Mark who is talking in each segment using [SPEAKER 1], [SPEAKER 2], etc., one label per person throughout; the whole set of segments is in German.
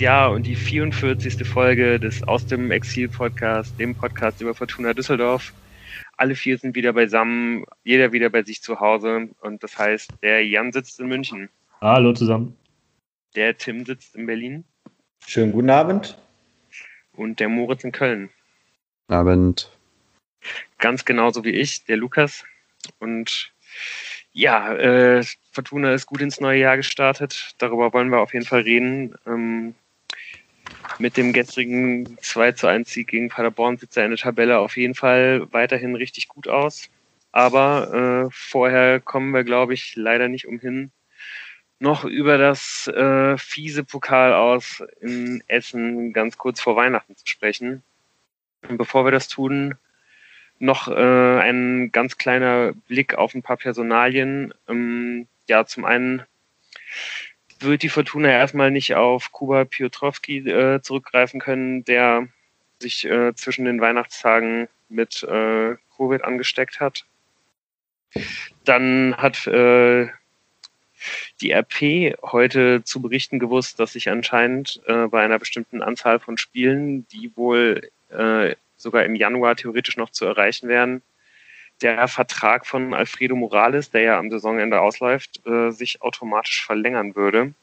[SPEAKER 1] Jahr und die 44. Folge des Aus dem Exil Podcast, dem Podcast über Fortuna Düsseldorf. Alle vier sind wieder beisammen, jeder wieder bei sich zu Hause und das heißt, der Jan sitzt in München.
[SPEAKER 2] Hallo zusammen.
[SPEAKER 1] Der Tim sitzt in Berlin.
[SPEAKER 3] Schönen guten Abend.
[SPEAKER 1] Und der Moritz in Köln.
[SPEAKER 4] Abend.
[SPEAKER 1] Ganz genauso wie ich, der Lukas. Und ja, äh, Fortuna ist gut ins neue Jahr gestartet. Darüber wollen wir auf jeden Fall reden. Ähm, mit dem gestrigen 2 zu 1 Sieg gegen Paderborn sieht seine Tabelle auf jeden Fall weiterhin richtig gut aus. Aber äh, vorher kommen wir, glaube ich, leider nicht umhin, noch über das äh, fiese Pokal aus in Essen ganz kurz vor Weihnachten zu sprechen. Und bevor wir das tun, noch äh, ein ganz kleiner Blick auf ein paar Personalien. Ähm, ja, zum einen wird die Fortuna erstmal nicht auf Kuba Piotrowski äh, zurückgreifen können, der sich äh, zwischen den Weihnachtstagen mit äh, Covid angesteckt hat. Dann hat äh, die RP heute zu berichten gewusst, dass sich anscheinend äh, bei einer bestimmten Anzahl von Spielen, die wohl äh, sogar im Januar theoretisch noch zu erreichen wären, der Vertrag von Alfredo Morales, der ja am Saisonende ausläuft, äh, sich automatisch verlängern würde.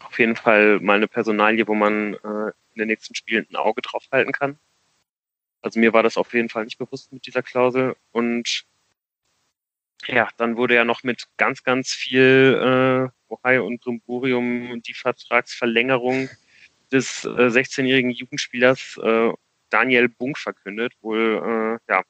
[SPEAKER 1] Auf jeden Fall mal eine Personalie, wo man äh, in den nächsten Spielen ein Auge drauf halten kann. Also mir war das auf jeden Fall nicht bewusst mit dieser Klausel. Und ja, dann wurde ja noch mit ganz, ganz viel äh, Ohio und Brimborium die Vertragsverlängerung des äh, 16-jährigen Jugendspielers äh, Daniel Bunk verkündet. Wohl, äh, ja,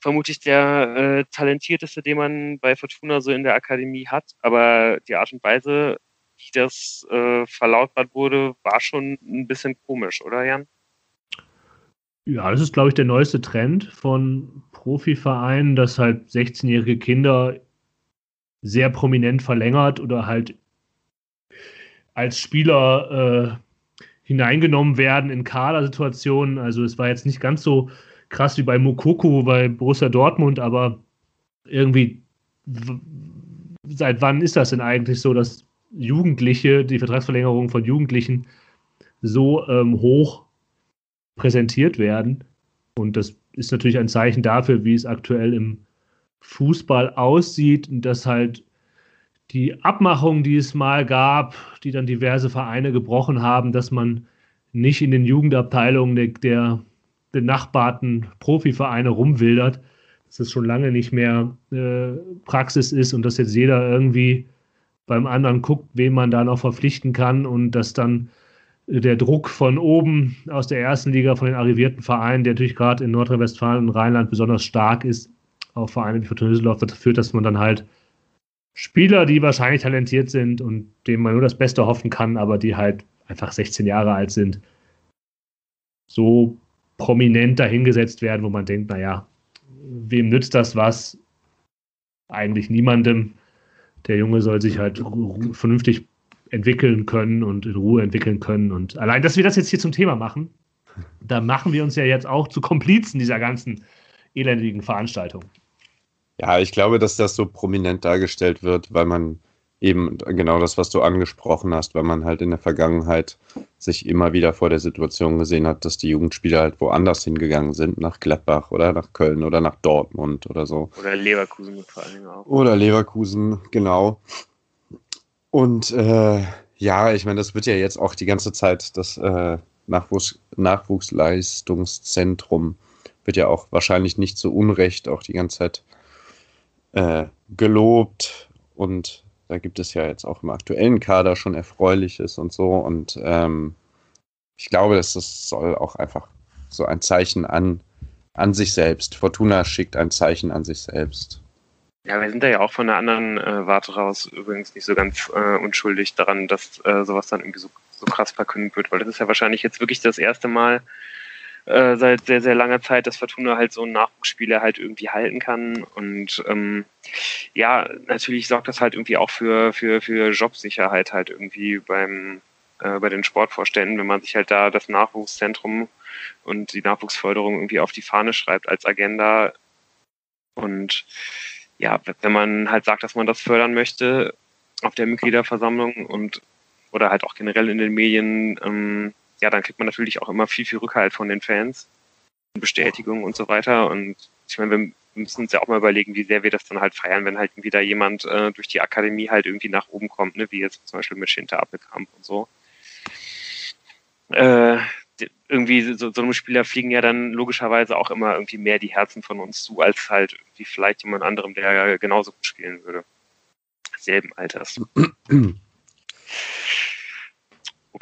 [SPEAKER 1] vermutlich der äh, talentierteste, den man bei Fortuna so in der Akademie hat. Aber die Art und Weise, wie das äh, verlautbart wurde, war schon ein bisschen komisch, oder Jan?
[SPEAKER 2] Ja, das ist, glaube ich, der neueste Trend von Profivereinen, dass halt 16-jährige Kinder sehr prominent verlängert oder halt als Spieler äh, hineingenommen werden in Kadersituationen. Also es war jetzt nicht ganz so krass wie bei Mokoko bei Borussia Dortmund, aber irgendwie seit wann ist das denn eigentlich so, dass Jugendliche, die Vertragsverlängerung von Jugendlichen so ähm, hoch präsentiert werden? Und das ist natürlich ein Zeichen dafür, wie es aktuell im Fußball aussieht und dass halt die Abmachung, die es mal gab, die dann diverse Vereine gebrochen haben, dass man nicht in den Jugendabteilungen der, der benachbarten Profivereine rumwildert, dass es schon lange nicht mehr äh, Praxis ist und dass jetzt jeder irgendwie beim anderen guckt, wen man da noch verpflichten kann und dass dann der Druck von oben aus der ersten Liga, von den arrivierten Vereinen, der natürlich gerade in Nordrhein-Westfalen und Rheinland besonders stark ist, auf Vereine wie Fortuna Düsseldorf, dazu führt, dass man dann halt Spieler, die wahrscheinlich talentiert sind und denen man nur das Beste hoffen kann, aber die halt einfach 16 Jahre alt sind, so prominent dahingesetzt werden, wo man denkt, naja, wem nützt das was? Eigentlich niemandem. Der Junge soll sich halt vernünftig entwickeln können und in Ruhe entwickeln können. Und allein, dass wir das jetzt hier zum Thema machen, da machen wir uns ja jetzt auch zu Komplizen dieser ganzen elendigen Veranstaltung.
[SPEAKER 4] Ja, ich glaube, dass das so prominent dargestellt wird, weil man eben genau das, was du angesprochen hast, weil man halt in der Vergangenheit sich immer wieder vor der Situation gesehen hat, dass die Jugendspieler halt woanders hingegangen sind, nach Gladbach oder nach Köln oder nach Dortmund oder so.
[SPEAKER 1] Oder Leverkusen vor allen Dingen auch.
[SPEAKER 4] Oder Leverkusen, genau. Und äh, ja, ich meine, das wird ja jetzt auch die ganze Zeit das äh, Nachwuchs Nachwuchsleistungszentrum wird ja auch wahrscheinlich nicht zu Unrecht auch die ganze Zeit äh, gelobt und da gibt es ja jetzt auch im aktuellen Kader schon Erfreuliches und so. Und ähm, ich glaube, dass das soll auch einfach so ein Zeichen an, an sich selbst. Fortuna schickt ein Zeichen an sich selbst.
[SPEAKER 1] Ja, wir sind da ja auch von der anderen äh, Warte raus übrigens nicht so ganz äh, unschuldig daran, dass äh, sowas dann irgendwie so, so krass verkündet wird, weil das ist ja wahrscheinlich jetzt wirklich das erste Mal, äh, seit sehr, sehr langer Zeit, dass Fortuna halt so einen Nachwuchsspieler halt irgendwie halten kann. Und ähm, ja, natürlich sorgt das halt irgendwie auch für, für, für Jobsicherheit halt irgendwie beim äh, bei den Sportvorständen, wenn man sich halt da das Nachwuchszentrum und die Nachwuchsförderung irgendwie auf die Fahne schreibt als Agenda. Und ja, wenn man halt sagt, dass man das fördern möchte auf der Mitgliederversammlung und oder halt auch generell in den Medien, ähm, ja, dann kriegt man natürlich auch immer viel, viel Rückhalt von den Fans, Bestätigung und so weiter. Und ich meine, wir müssen uns ja auch mal überlegen, wie sehr wir das dann halt feiern, wenn halt wieder jemand äh, durch die Akademie halt irgendwie nach oben kommt, ne? wie jetzt zum Beispiel mit Schinter Appelkamp und so. Äh, irgendwie so, so einem Spieler fliegen ja dann logischerweise auch immer irgendwie mehr die Herzen von uns zu, als halt wie vielleicht jemand anderem, der genauso gut spielen würde. Selben Alters.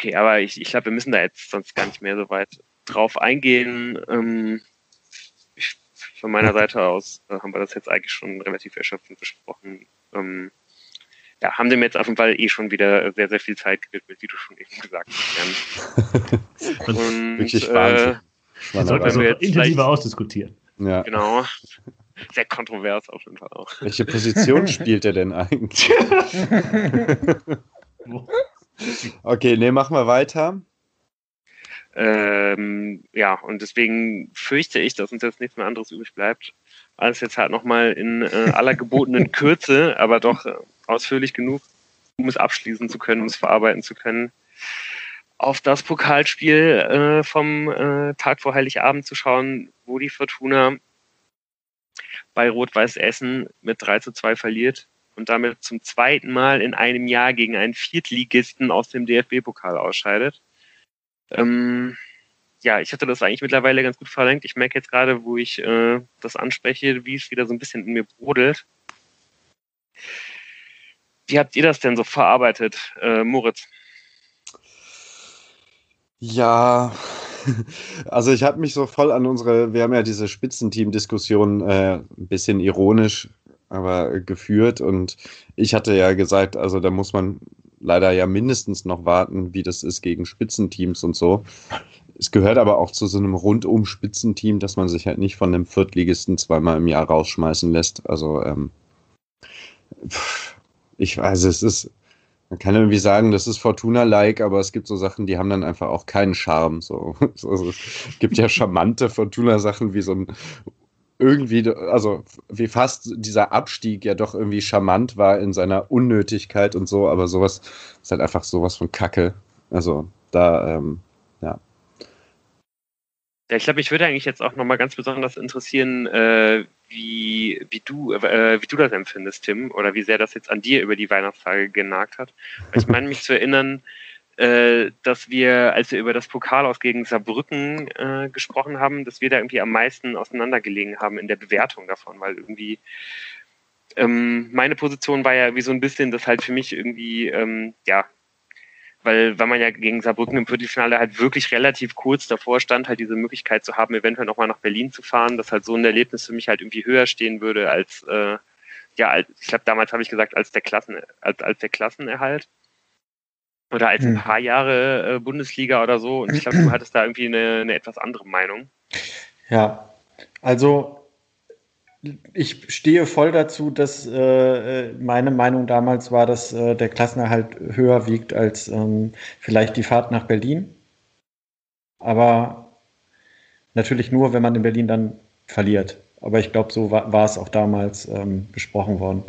[SPEAKER 1] Okay, aber ich, ich glaube, wir müssen da jetzt sonst gar nicht mehr so weit drauf eingehen. Ähm, ich, von meiner Seite aus äh, haben wir das jetzt eigentlich schon relativ erschöpfend besprochen. Ähm, ja, haben dem jetzt auf jeden Fall eh schon wieder sehr, sehr viel Zeit gewidmet, wie du schon eben gesagt hast.
[SPEAKER 2] Und, Wirklich Wahnsinn. Äh, das sollten wir jetzt intensiver ausdiskutieren.
[SPEAKER 1] Ja. Genau. Sehr kontrovers auf jeden Fall auch.
[SPEAKER 4] Welche Position spielt er denn eigentlich? okay, ne, machen wir weiter.
[SPEAKER 1] Ähm, ja, und deswegen fürchte ich, dass uns jetzt nichts mehr anderes übrig bleibt, als jetzt halt nochmal in äh, aller gebotenen Kürze, aber doch äh, ausführlich genug, um es abschließen zu können, um es verarbeiten zu können, auf das Pokalspiel äh, vom äh, Tag vor Heiligabend zu schauen, wo die Fortuna bei Rot-Weiß Essen mit 3 zu 2 verliert und damit zum zweiten Mal in einem Jahr gegen einen Viertligisten aus dem DFB-Pokal ausscheidet. Ähm, ja, ich hatte das eigentlich mittlerweile ganz gut verlangt. Ich merke jetzt gerade, wo ich äh, das anspreche, wie es wieder so ein bisschen in mir brodelt. Wie habt ihr das denn so verarbeitet, äh, Moritz?
[SPEAKER 4] Ja, also ich habe mich so voll an unsere, wir haben ja diese Spitzenteam-Diskussion äh, ein bisschen ironisch, aber geführt und ich hatte ja gesagt, also da muss man leider ja mindestens noch warten, wie das ist gegen Spitzenteams und so. Es gehört aber auch zu so einem rundum Spitzenteam, dass man sich halt nicht von einem Viertligisten zweimal im Jahr rausschmeißen lässt. Also ähm, ich weiß, es ist, man kann irgendwie sagen, das ist Fortuna-like, aber es gibt so Sachen, die haben dann einfach auch keinen Charme. So. Also, es gibt ja charmante Fortuna-Sachen wie so ein irgendwie, also wie fast dieser Abstieg ja doch irgendwie charmant war in seiner Unnötigkeit und so, aber sowas ist halt einfach sowas von Kacke. Also da, ähm, ja.
[SPEAKER 1] Ja, ich glaube, mich würde eigentlich jetzt auch nochmal ganz besonders interessieren, äh, wie, wie, du, äh, wie du das empfindest, Tim, oder wie sehr das jetzt an dir über die Weihnachtstage genagt hat. Ich meine mich zu erinnern, äh, dass wir, als wir über das Pokal aus gegen Saarbrücken äh, gesprochen haben, dass wir da irgendwie am meisten auseinandergelegen haben in der Bewertung davon, weil irgendwie ähm, meine Position war ja wie so ein bisschen, dass halt für mich irgendwie, ähm, ja, weil, weil man ja gegen Saarbrücken im Viertelfinale halt wirklich relativ kurz davor stand, halt diese Möglichkeit zu haben, eventuell nochmal nach Berlin zu fahren, dass halt so ein Erlebnis für mich halt irgendwie höher stehen würde als, äh, ja, als, ich glaube, damals habe ich gesagt, als der Klassen, als, als der Klassenerhalt. Oder als ein hm. paar Jahre äh, Bundesliga oder so. Und ich glaube, du hattest da irgendwie eine, eine etwas andere Meinung.
[SPEAKER 3] Ja, also ich stehe voll dazu, dass äh, meine Meinung damals war, dass äh, der Klassenerhalt höher wiegt als ähm, vielleicht die Fahrt nach Berlin. Aber natürlich nur, wenn man in Berlin dann verliert. Aber ich glaube, so war, war, es auch damals ähm, besprochen worden.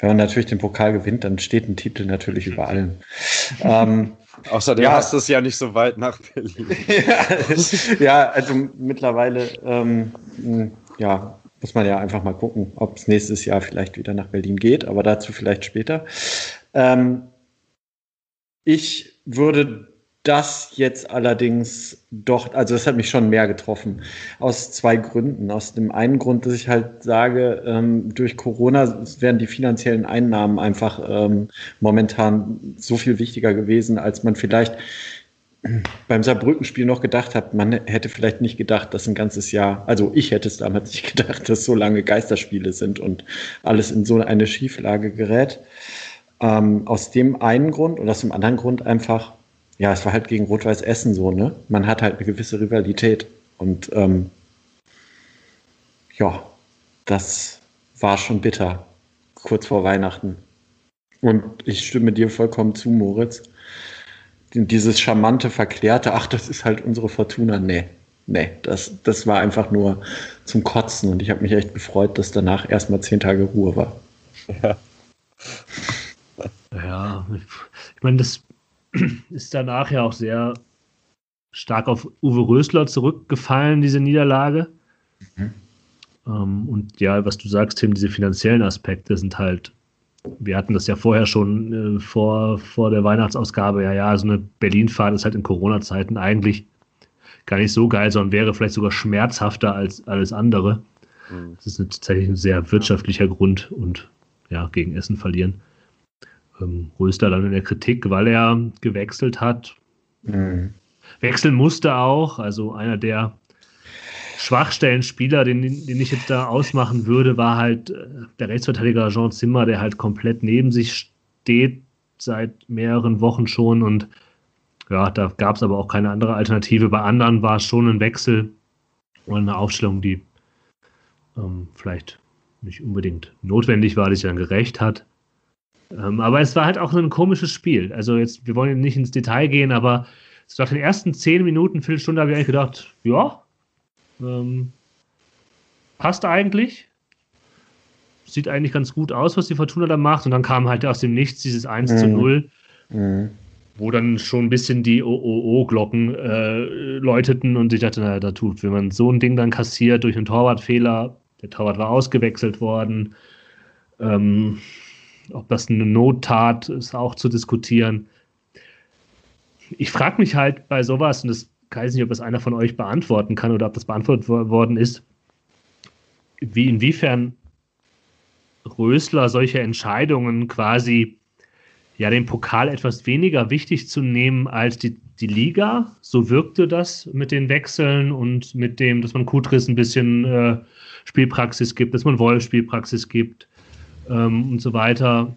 [SPEAKER 3] Wenn man natürlich den Pokal gewinnt, dann steht ein Titel natürlich über allem.
[SPEAKER 4] ähm, Außerdem ja, hast du es ja nicht so weit nach Berlin.
[SPEAKER 3] ja, also mittlerweile, ähm, ja, muss man ja einfach mal gucken, ob es nächstes Jahr vielleicht wieder nach Berlin geht, aber dazu vielleicht später. Ähm, ich würde das jetzt allerdings doch, also das hat mich schon mehr getroffen, aus zwei Gründen. Aus dem einen Grund, dass ich halt sage, ähm, durch Corona wären die finanziellen Einnahmen einfach ähm, momentan so viel wichtiger gewesen, als man vielleicht beim Saarbrückenspiel noch gedacht hat, man hätte vielleicht nicht gedacht, dass ein ganzes Jahr, also ich hätte es damals nicht gedacht, dass so lange Geisterspiele sind und alles in so eine Schieflage gerät. Ähm, aus dem einen Grund und aus dem anderen Grund einfach, ja, es war halt gegen Rot-Weiß Essen so, ne? Man hat halt eine gewisse Rivalität und ähm, ja, das war schon bitter, kurz vor Weihnachten. Und ich stimme dir vollkommen zu, Moritz dieses charmante, verklärte, ach, das ist halt unsere Fortuna, nee. Nee, das, das war einfach nur zum Kotzen und ich habe mich echt gefreut, dass danach erstmal zehn Tage Ruhe war.
[SPEAKER 2] Ja. ja, ich meine, das ist danach ja auch sehr stark auf Uwe Rösler zurückgefallen, diese Niederlage. Mhm. Ähm, und ja, was du sagst, Tim, diese finanziellen Aspekte sind halt, wir hatten das ja vorher schon äh, vor, vor der Weihnachtsausgabe, ja, ja, so eine Berlin-Fahrt ist halt in Corona-Zeiten eigentlich gar nicht so geil, sondern wäre vielleicht sogar schmerzhafter als alles andere. Mhm. Das ist tatsächlich ein sehr wirtschaftlicher Grund und ja, gegen Essen verlieren. Ähm, Röster dann in der Kritik, weil er gewechselt hat. Mhm. Wechseln musste auch, also einer der Schwachstellenspieler, den, den ich jetzt da ausmachen würde, war halt äh, der Rechtsverteidiger Jean Zimmer, der halt komplett neben sich steht seit mehreren Wochen schon und ja, da gab es aber auch keine andere Alternative. Bei anderen war es schon ein Wechsel oder eine Aufstellung, die ähm, vielleicht nicht unbedingt notwendig war, die sich dann gerecht hat. Ähm, aber es war halt auch ein komisches Spiel. Also jetzt, wir wollen nicht ins Detail gehen, aber so nach den ersten zehn Minuten, Viertelstunde habe ich eigentlich gedacht, ja, ähm, passt eigentlich. Sieht eigentlich ganz gut aus, was die Fortuna da macht. Und dann kam halt aus dem Nichts dieses 1 mhm. zu 0. Mhm. Wo dann schon ein bisschen die OOO-Glocken äh, läuteten und ich dachte, naja, da tut, wenn man so ein Ding dann kassiert durch einen Torwartfehler, der Torwart war ausgewechselt worden, ähm, ob das eine Nottat ist, auch zu diskutieren. Ich frage mich halt bei sowas, und das weiß nicht, ob das einer von euch beantworten kann oder ob das beantwortet worden ist, wie inwiefern Rösler solche Entscheidungen quasi ja den Pokal etwas weniger wichtig zu nehmen als die, die Liga. So wirkte das mit den Wechseln und mit dem, dass man Kutris ein bisschen äh, Spielpraxis gibt, dass man Wolf Spielpraxis gibt ähm, und so weiter.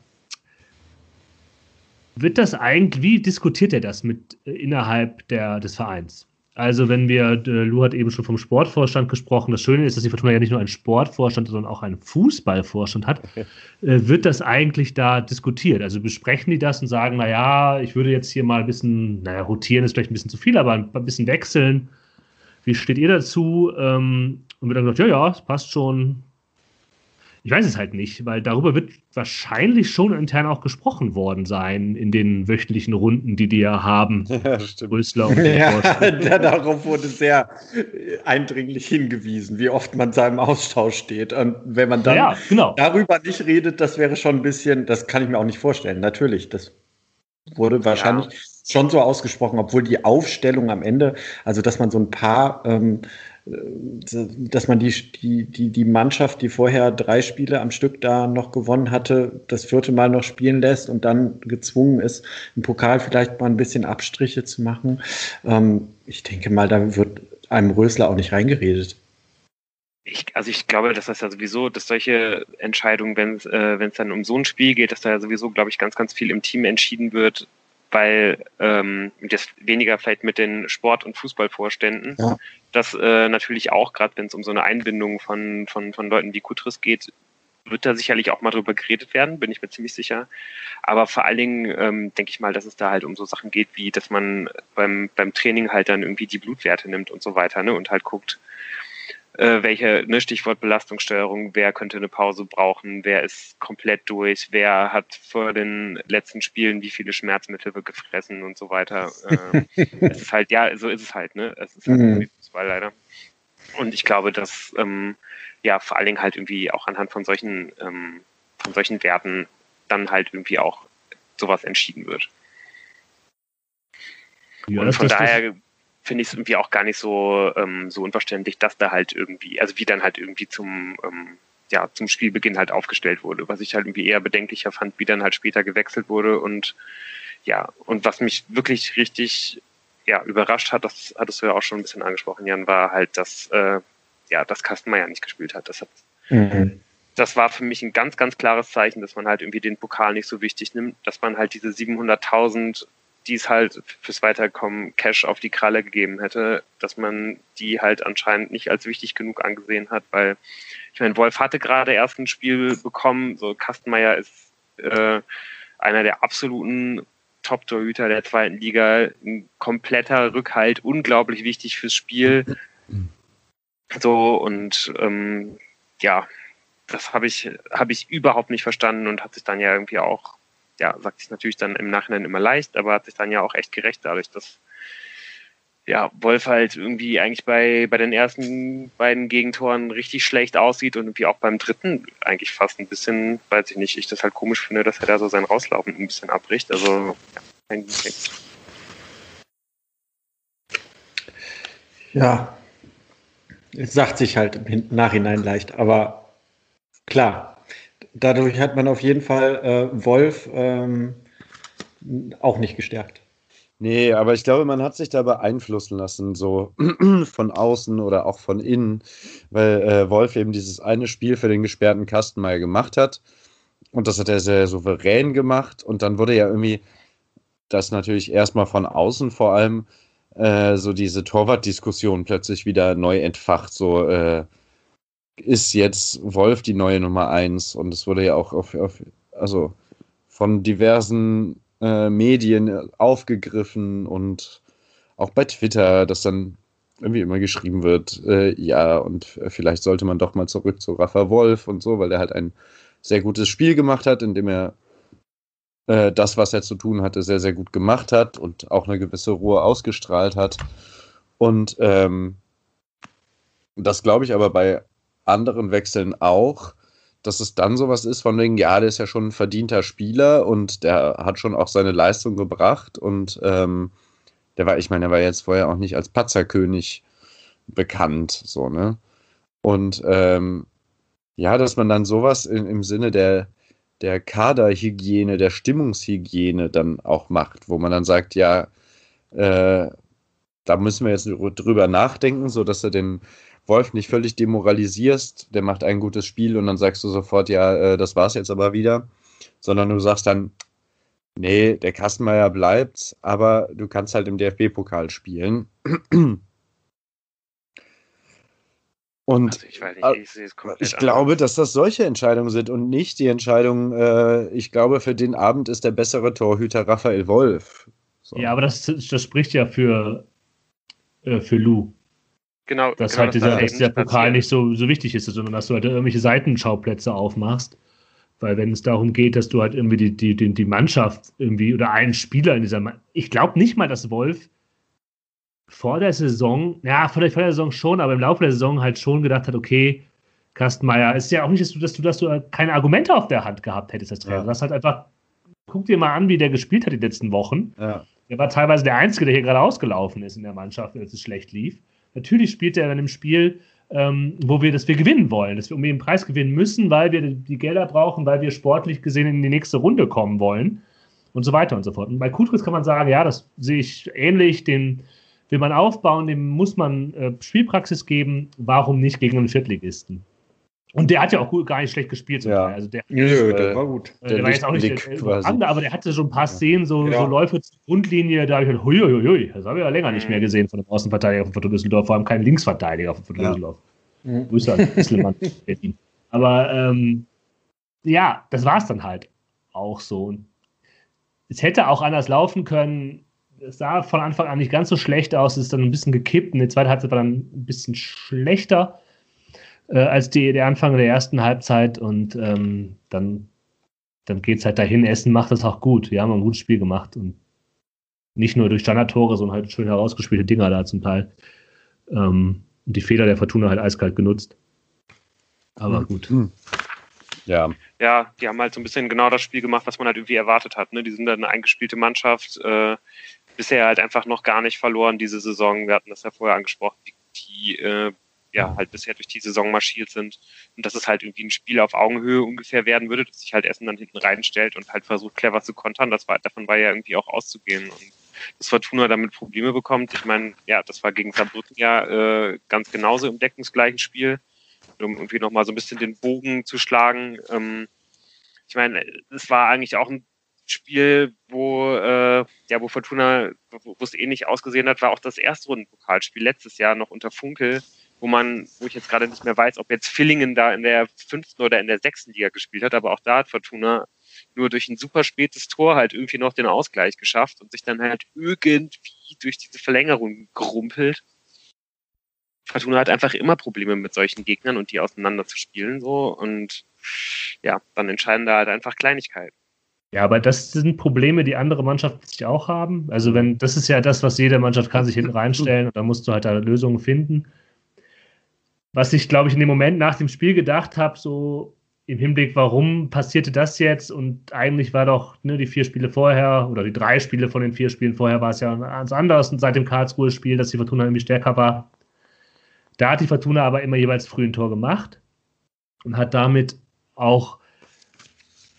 [SPEAKER 2] Wird das eigentlich, wie diskutiert er das mit äh, innerhalb der, des Vereins? Also, wenn wir, äh, Lu hat eben schon vom Sportvorstand gesprochen. Das Schöne ist, dass die Fortuna ja nicht nur einen Sportvorstand, sondern auch einen Fußballvorstand hat. Okay. Äh, wird das eigentlich da diskutiert? Also besprechen die das und sagen, naja, ich würde jetzt hier mal ein bisschen, naja, rotieren ist vielleicht ein bisschen zu viel, aber ein bisschen wechseln. Wie steht ihr dazu? Ähm, und wird dann gesagt, ja, ja, es passt schon, ich weiß es halt nicht, weil darüber wird wahrscheinlich schon intern auch gesprochen worden sein in den wöchentlichen Runden, die die ja haben. Ja,
[SPEAKER 3] stimmt. Rösler und ja, darauf wurde sehr eindringlich hingewiesen, wie oft man seinem Austausch steht. Und wenn man dann ja, genau. darüber nicht redet, das wäre schon ein bisschen, das kann ich mir auch nicht vorstellen. Natürlich, das wurde wahrscheinlich ja. schon so ausgesprochen, obwohl die Aufstellung am Ende, also dass man so ein paar ähm, dass man die, die, die, die Mannschaft, die vorher drei Spiele am Stück da noch gewonnen hatte, das vierte Mal noch spielen lässt und dann gezwungen ist, im Pokal vielleicht mal ein bisschen Abstriche zu machen. Ähm, ich denke mal, da wird einem Rösler auch nicht reingeredet.
[SPEAKER 1] Ich, also ich glaube, dass das ja sowieso, dass solche Entscheidungen, wenn es äh, dann um so ein Spiel geht, dass da ja sowieso, glaube ich, ganz, ganz viel im Team entschieden wird, weil ähm, das weniger vielleicht mit den Sport- und Fußballvorständen, ja. Das äh, natürlich auch, gerade wenn es um so eine Einbindung von, von, von Leuten wie Kutris geht, wird da sicherlich auch mal drüber geredet werden, bin ich mir ziemlich sicher. Aber vor allen Dingen ähm, denke ich mal, dass es da halt um so Sachen geht, wie dass man beim, beim Training halt dann irgendwie die Blutwerte nimmt und so weiter, ne? Und halt guckt, äh, welche, ne, Stichwort Belastungssteuerung, wer könnte eine Pause brauchen, wer ist komplett durch, wer hat vor den letzten Spielen wie viele Schmerzmittel gefressen und so weiter. Äh, es ist halt, ja, so ist es halt, ne? Es ist halt mhm. Fußball leider. Und ich glaube, dass ähm, ja vor allen Dingen halt irgendwie auch anhand von solchen, ähm, von solchen Werten dann halt irgendwie auch sowas entschieden wird. Ja, und von daher finde ich es irgendwie auch gar nicht so, ähm, so unverständlich, dass da halt irgendwie, also wie dann halt irgendwie zum, ähm, ja, zum Spielbeginn halt aufgestellt wurde, was ich halt irgendwie eher bedenklicher fand, wie dann halt später gewechselt wurde und ja, und was mich wirklich richtig ja, überrascht hat, das hattest du ja auch schon ein bisschen angesprochen, Jan, war halt, dass äh, ja, dass Kastenmeier nicht gespielt hat. Das hat mhm. das war für mich ein ganz, ganz klares Zeichen, dass man halt irgendwie den Pokal nicht so wichtig nimmt, dass man halt diese 700.000 die es halt fürs Weiterkommen Cash auf die Kralle gegeben hätte, dass man die halt anscheinend nicht als wichtig genug angesehen hat, weil ich meine, Wolf hatte gerade erst ein Spiel bekommen, so Kastenmeier ist äh, einer der absoluten Top-Torhüter der zweiten Liga, ein kompletter Rückhalt, unglaublich wichtig fürs Spiel. So und ähm, ja, das habe ich, hab ich überhaupt nicht verstanden und hat sich dann ja irgendwie auch ja, sagt sich natürlich dann im Nachhinein immer leicht, aber hat sich dann ja auch echt gerecht dadurch, dass ja, Wolf halt irgendwie eigentlich bei, bei den ersten beiden Gegentoren richtig schlecht aussieht und irgendwie auch beim dritten eigentlich fast ein bisschen, weiß ich nicht, ich das halt komisch finde, dass er da so sein Rauslaufen ein bisschen abbricht. Also, ja, kein
[SPEAKER 3] Ja, es sagt sich halt im Nachhinein leicht, aber klar, dadurch hat man auf jeden Fall äh, Wolf ähm, auch nicht gestärkt.
[SPEAKER 4] Nee, aber ich glaube, man hat sich da beeinflussen lassen, so von außen oder auch von innen, weil äh, Wolf eben dieses eine Spiel für den gesperrten Kasten mal gemacht hat. Und das hat er sehr souverän gemacht. Und dann wurde ja irgendwie das natürlich erstmal von außen vor allem äh, so diese Torwartdiskussion plötzlich wieder neu entfacht. So äh, ist jetzt Wolf die neue Nummer eins. Und es wurde ja auch auf, auf also von diversen äh, Medien aufgegriffen und auch bei Twitter, dass dann irgendwie immer geschrieben wird, äh, ja, und vielleicht sollte man doch mal zurück zu Rafa Wolf und so, weil er halt ein sehr gutes Spiel gemacht hat, in dem er äh, das, was er zu tun hatte, sehr, sehr gut gemacht hat und auch eine gewisse Ruhe ausgestrahlt hat. Und ähm, das glaube ich aber bei anderen Wechseln auch, dass es dann sowas ist von wegen, ja, der ist ja schon ein verdienter Spieler und der hat schon auch seine Leistung gebracht und ähm, der war, ich meine, der war jetzt vorher auch nicht als Patzerkönig bekannt, so, ne? Und ähm, ja, dass man dann sowas in, im Sinne der, der Kaderhygiene, der Stimmungshygiene dann auch macht, wo man dann sagt, ja, äh, da müssen wir jetzt drüber nachdenken, so dass er den Wolf nicht völlig demoralisierst, der macht ein gutes Spiel und dann sagst du sofort, ja, äh, das war's jetzt aber wieder, sondern du sagst dann, nee, der Kastenmeier bleibt, aber du kannst halt im DFB-Pokal spielen. Und also ich, nicht, ich, ich glaube, dass das solche Entscheidungen sind und nicht die Entscheidung, äh, ich glaube, für den Abend ist der bessere Torhüter Raphael Wolf.
[SPEAKER 2] So. Ja, aber das, das spricht ja für, äh, für Lou. Genau. Dass genau, halt dieser, dass der Pokal nicht so, so wichtig ist, sondern dass du halt irgendwelche Seitenschauplätze aufmachst. Weil wenn es darum geht, dass du halt irgendwie die, die, die, die Mannschaft irgendwie oder einen Spieler in dieser Mannschaft. Ich glaube nicht mal, dass Wolf vor der Saison, ja, vor der, vor der Saison schon, aber im Laufe der Saison halt schon gedacht hat, okay, Kastenmeier, ist ja auch nicht, dass du, dass du, dass du keine Argumente auf der Hand gehabt hättest als Trainer. Ja. Du hast halt einfach, guck dir mal an, wie der gespielt hat die letzten Wochen. Ja. Der war teilweise der Einzige, der hier gerade ausgelaufen ist in der Mannschaft, als es schlecht lief. Natürlich spielt er dann im Spiel, ähm, wo wir, dass wir gewinnen wollen, dass wir um den Preis gewinnen müssen, weil wir die Gelder brauchen, weil wir sportlich gesehen in die nächste Runde kommen wollen und so weiter und so fort. Und bei Kutris kann man sagen, ja, das sehe ich ähnlich, den will man aufbauen, dem muss man äh, Spielpraxis geben, warum nicht gegen einen Viertligisten? Und der hat ja auch gut, gar nicht schlecht gespielt.
[SPEAKER 3] Ja. Also der, Nö, der war gut.
[SPEAKER 2] Äh, der, der war jetzt auch nicht der, andere, aber der hatte so ein paar Szenen, so, ja. so Läufe zur Grundlinie, da habe ich gedacht, hui, hui, hui, das habe ich ja länger nicht mehr mhm. gesehen von dem Außenverteidiger von Fortuna Düsseldorf, vor allem kein Linksverteidiger von Fortuna Düsseldorf. Mhm. Grüße an Islemann, Berlin. Aber ähm, ja, das war es dann halt auch so. Es hätte auch anders laufen können. Es sah von Anfang an nicht ganz so schlecht aus, es ist dann ein bisschen gekippt und die zweite Halbzeit war dann ein bisschen schlechter äh, als die, der Anfang der ersten Halbzeit und ähm, dann, dann geht es halt dahin. Essen macht das auch gut. Wir haben ein gutes Spiel gemacht und nicht nur durch Standardtore, sondern halt schön herausgespielte Dinger da zum Teil. Ähm, und die Fehler der Fortuna halt eiskalt genutzt. Aber gut. Hm.
[SPEAKER 1] Ja. Ja, die haben halt so ein bisschen genau das Spiel gemacht, was man halt irgendwie erwartet hat. Ne? Die sind dann eine eingespielte Mannschaft. Äh, bisher halt einfach noch gar nicht verloren diese Saison. Wir hatten das ja vorher angesprochen. Die, die äh, ja halt bisher durch die Saison marschiert sind und dass es halt irgendwie ein Spiel auf Augenhöhe ungefähr werden würde, dass sich halt Essen dann hinten reinstellt und halt versucht clever zu kontern. Das war davon war ja irgendwie auch auszugehen und dass Fortuna damit Probleme bekommt. Ich meine, ja, das war gegen Saarbrücken ja äh, ganz genauso im deckungsgleichen Spiel, um irgendwie nochmal so ein bisschen den Bogen zu schlagen. Ähm, ich meine, es war eigentlich auch ein Spiel, wo, äh, ja, wo Fortuna, wo es ähnlich ausgesehen hat, war auch das erste Rundenpokalspiel letztes Jahr noch unter Funkel, wo man, wo ich jetzt gerade nicht mehr weiß, ob jetzt Villingen da in der fünften oder in der sechsten Liga gespielt hat, aber auch da hat Fortuna nur durch ein super spätes Tor halt irgendwie noch den Ausgleich geschafft und sich dann halt irgendwie durch diese Verlängerung gerumpelt. Fortuna hat einfach immer Probleme mit solchen Gegnern und die auseinander zu spielen so und ja, dann entscheiden da halt einfach Kleinigkeiten.
[SPEAKER 2] Ja, aber das sind Probleme, die andere Mannschaften sich auch haben. Also wenn, das ist ja das, was jede Mannschaft kann sich hinten reinstellen und da musst du halt da Lösungen finden. Was ich, glaube ich, in dem Moment nach dem Spiel gedacht habe, so im Hinblick, warum passierte das jetzt? Und eigentlich war doch ne, die vier Spiele vorher oder die drei Spiele von den vier Spielen vorher war es ja ganz anders und seit dem Karlsruhe-Spiel, dass die Fortuna irgendwie stärker war. Da hat die Fortuna aber immer jeweils früh ein Tor gemacht und hat damit auch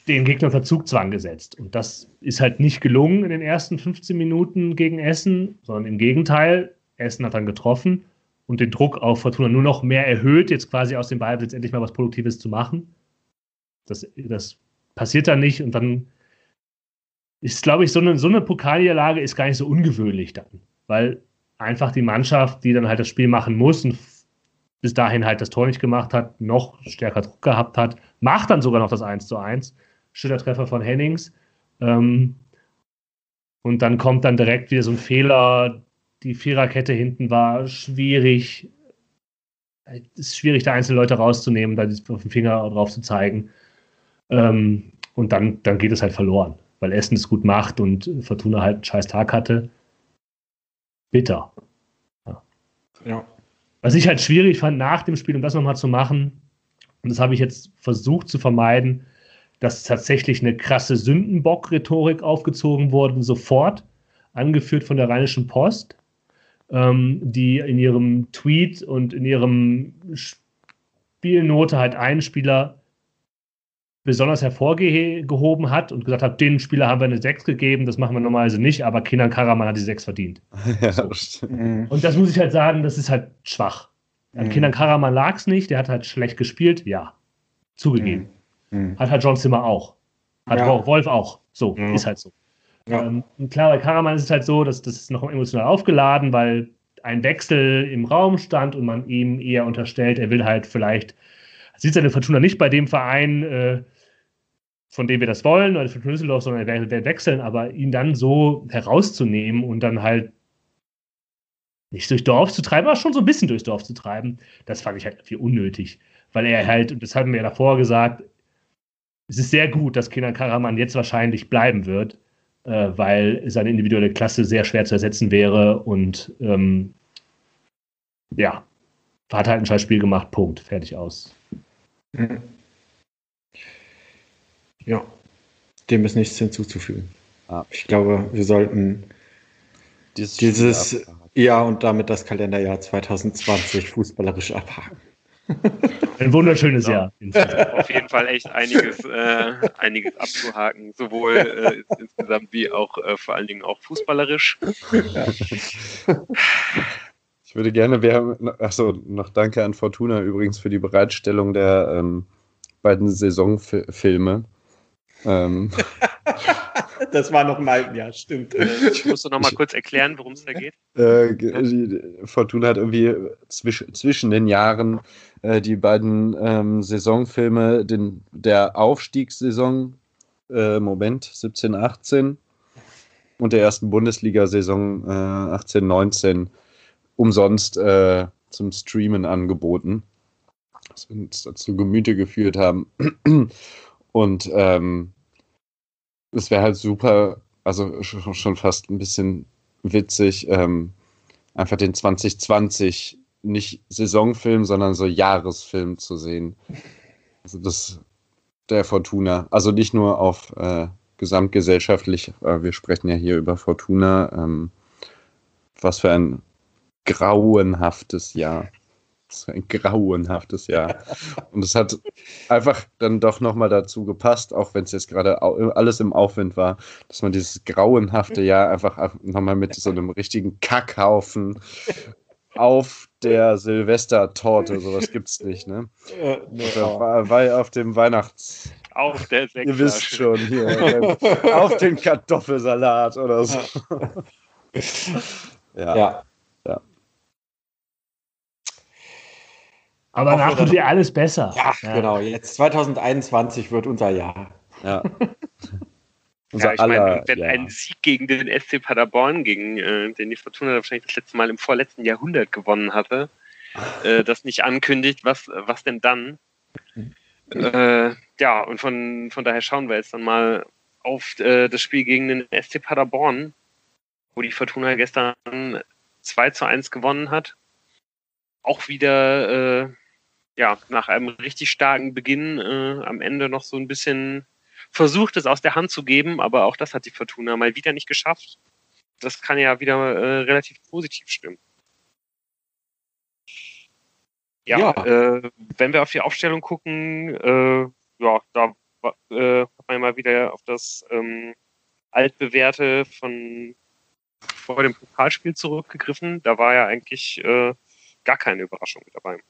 [SPEAKER 2] den Gegner unter Zugzwang gesetzt. Und das ist halt nicht gelungen in den ersten 15 Minuten gegen Essen, sondern im Gegenteil, Essen hat dann getroffen und den Druck auf Fortuna nur noch mehr erhöht, jetzt quasi aus dem Ballbesitz endlich mal was Produktives zu machen. Das, das passiert dann nicht und dann ist, glaube ich, so eine, so eine Pokalniederlage ist gar nicht so ungewöhnlich dann, weil einfach die Mannschaft, die dann halt das Spiel machen muss und bis dahin halt das Tor nicht gemacht hat, noch stärker Druck gehabt hat, macht dann sogar noch das 1 zu 1. Schillertreffer von Hennings. Ähm, und dann kommt dann direkt wieder so ein Fehler. Die Viererkette hinten war schwierig. Es ist schwierig, da einzelne Leute rauszunehmen, da auf den Finger drauf zu zeigen. Ähm, und dann, dann geht es halt verloren, weil Essen es gut macht und Fortuna halt einen scheiß Tag hatte. Bitter. Ja. ja. Was ich halt schwierig fand nach dem Spiel, um das nochmal zu machen, und das habe ich jetzt versucht zu vermeiden, dass tatsächlich eine krasse Sündenbock-Rhetorik aufgezogen wurde, sofort, angeführt von der Rheinischen Post, ähm, die in ihrem Tweet und in ihrem Spielnote halt einen Spieler besonders hervorgehoben hat und gesagt hat, den Spieler haben wir eine 6 gegeben, das machen wir normalerweise nicht, aber Kinan Karaman hat die 6 verdient. Ja, so. Mhm. Und das muss ich halt sagen, das ist halt schwach. An mhm. Kinan Karaman lag es nicht, der hat halt schlecht gespielt, ja, zugegeben. Mhm. Mhm. Hat halt John Zimmer auch. Hat ja. Wolf auch. So, mhm. ist halt so. Ja. Ähm, klar, bei Karaman ist es halt so, dass das ist noch emotional aufgeladen, weil ein Wechsel im Raum stand und man ihm eher unterstellt, er will halt vielleicht, sieht seine Fortuna nicht bei dem Verein, äh, von dem wir das wollen, oder für Düsseldorf, sondern er will wechseln, aber ihn dann so herauszunehmen und dann halt nicht durchs Dorf zu treiben, aber schon so ein bisschen durchs Dorf zu treiben, das fand ich halt viel unnötig. Weil er halt, und das hatten wir ja davor gesagt, es ist sehr gut, dass Kenan Karaman jetzt wahrscheinlich bleiben wird, äh, weil seine individuelle Klasse sehr schwer zu ersetzen wäre und ähm, ja, hat halt ein scheiß Spiel gemacht, Punkt, fertig aus. Mhm.
[SPEAKER 3] Ja, dem ist nichts hinzuzufügen. Ah. Ich glaube, wir sollten dieses, dieses ja und damit das Kalenderjahr 2020 fußballerisch abhaken.
[SPEAKER 2] Ein wunderschönes ja.
[SPEAKER 1] Jahr. Auf jeden Fall echt einiges, äh, einiges abzuhaken, sowohl äh, insgesamt wie auch äh, vor allen Dingen auch fußballerisch. Ja.
[SPEAKER 4] Ich würde gerne, wir haben, achso, noch danke an Fortuna übrigens für die Bereitstellung der ähm, beiden Saisonfilme. Ähm.
[SPEAKER 3] das war noch im alten Jahr, stimmt.
[SPEAKER 1] Ich muss noch mal kurz erklären, worum es da geht.
[SPEAKER 4] Äh, Fortuna hat irgendwie zwisch, zwischen den Jahren äh, die beiden ähm, Saisonfilme den, der Aufstiegssaison, äh, Moment, 17, 18 und der ersten Bundesliga-Saison äh, 18, 19 umsonst äh, zum Streamen angeboten, was uns dazu Gemüte geführt haben. Und ähm, es wäre halt super, also schon fast ein bisschen witzig, ähm, einfach den 2020 nicht Saisonfilm, sondern so Jahresfilm zu sehen. Also das der Fortuna. Also nicht nur auf äh, gesamtgesellschaftlich, äh, wir sprechen ja hier über Fortuna. Ähm, was für ein grauenhaftes Jahr. Das war ein grauenhaftes Jahr. Und es hat einfach dann doch nochmal dazu gepasst, auch wenn es jetzt gerade alles im Aufwind war, dass man dieses grauenhafte Jahr einfach nochmal mit so einem richtigen Kackhaufen auf der Silvestertorte, sowas gibt's nicht, ne? Ja, nee, weil auf dem Weihnachts.
[SPEAKER 1] Auf der
[SPEAKER 4] Sektflasche. Ihr wisst schon, hier. auf den Kartoffelsalat oder so.
[SPEAKER 3] ja. ja.
[SPEAKER 2] Aber nach wird ja alles besser.
[SPEAKER 3] Ja, ja, genau. Jetzt 2021 wird unser Jahr.
[SPEAKER 1] Ja. unser ja, ich meine, wenn ein Sieg gegen den SC Paderborn, gegen äh, den die Fortuna wahrscheinlich das letzte Mal im vorletzten Jahrhundert gewonnen hatte, äh, das nicht ankündigt, was, was denn dann? Äh, ja, und von, von daher schauen wir jetzt dann mal, auf äh, das Spiel gegen den SC Paderborn, wo die Fortuna gestern 2 zu 1 gewonnen hat. Auch wieder äh, ja, nach einem richtig starken Beginn äh, am Ende noch so ein bisschen versucht, es aus der Hand zu geben, aber auch das hat die Fortuna mal wieder nicht geschafft. Das kann ja wieder äh, relativ positiv stimmen. Ja, ja. Äh, wenn wir auf die Aufstellung gucken, äh, ja, da äh, hat man mal wieder auf das ähm, altbewährte von vor dem Pokalspiel zurückgegriffen. Da war ja eigentlich äh, gar keine Überraschung mit dabei.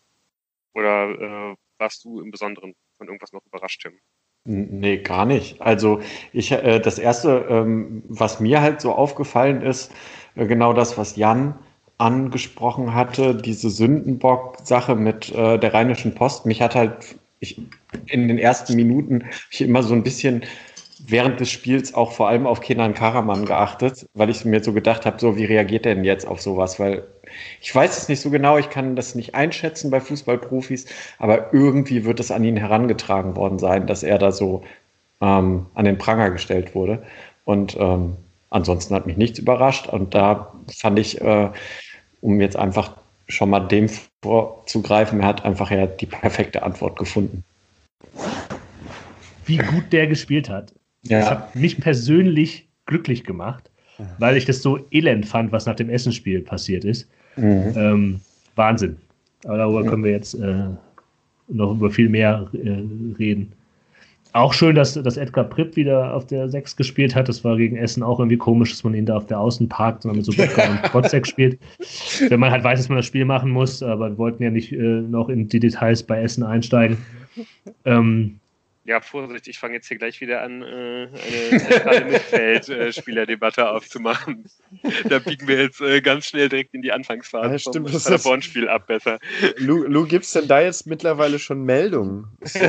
[SPEAKER 1] Oder äh, warst du im Besonderen von irgendwas noch überrascht, Tim?
[SPEAKER 3] Nee, gar nicht. Also ich, äh, das erste, ähm, was mir halt so aufgefallen ist, äh, genau das, was Jan angesprochen hatte, diese Sündenbock-Sache mit äh, der Rheinischen Post. Mich hat halt ich, in den ersten Minuten ich immer so ein bisschen während des Spiels auch vor allem auf Kenan Karaman geachtet, weil ich mir so gedacht habe, so wie reagiert er denn jetzt auf sowas? Weil ich weiß es nicht so genau, ich kann das nicht einschätzen bei Fußballprofis, aber irgendwie wird es an ihn herangetragen worden sein, dass er da so ähm, an den Pranger gestellt wurde. Und ähm, ansonsten hat mich nichts überrascht. Und da fand ich, äh, um jetzt einfach schon mal dem vorzugreifen, er hat einfach ja die perfekte Antwort gefunden.
[SPEAKER 2] Wie gut der gespielt hat. Ja. Das hat mich persönlich glücklich gemacht, weil ich das so elend fand, was nach dem Essenspiel passiert ist. Mhm. Ähm, Wahnsinn. Aber darüber können wir jetzt äh, noch über viel mehr äh, reden. Auch schön, dass, dass Edgar Pripp wieder auf der 6 gespielt hat. Das war gegen Essen auch irgendwie komisch, dass man ihn da auf der Außen parkt, sondern mit so Becker und Botzek spielt. Wenn man halt weiß, dass man das Spiel machen muss, aber wir wollten ja nicht äh, noch in die Details bei Essen einsteigen. Ähm,
[SPEAKER 1] ja, Vorsicht, ich fange jetzt hier gleich wieder an, äh, eine zentrale Mittelfeldspielerdebatte aufzumachen. Da biegen wir jetzt äh, ganz schnell direkt in die Anfangsphase
[SPEAKER 4] ja, stimmt,
[SPEAKER 1] vom Paderborn-Spiel ab besser.
[SPEAKER 4] Lou, Lou gibt es denn da jetzt mittlerweile schon Meldungen?
[SPEAKER 2] Nicht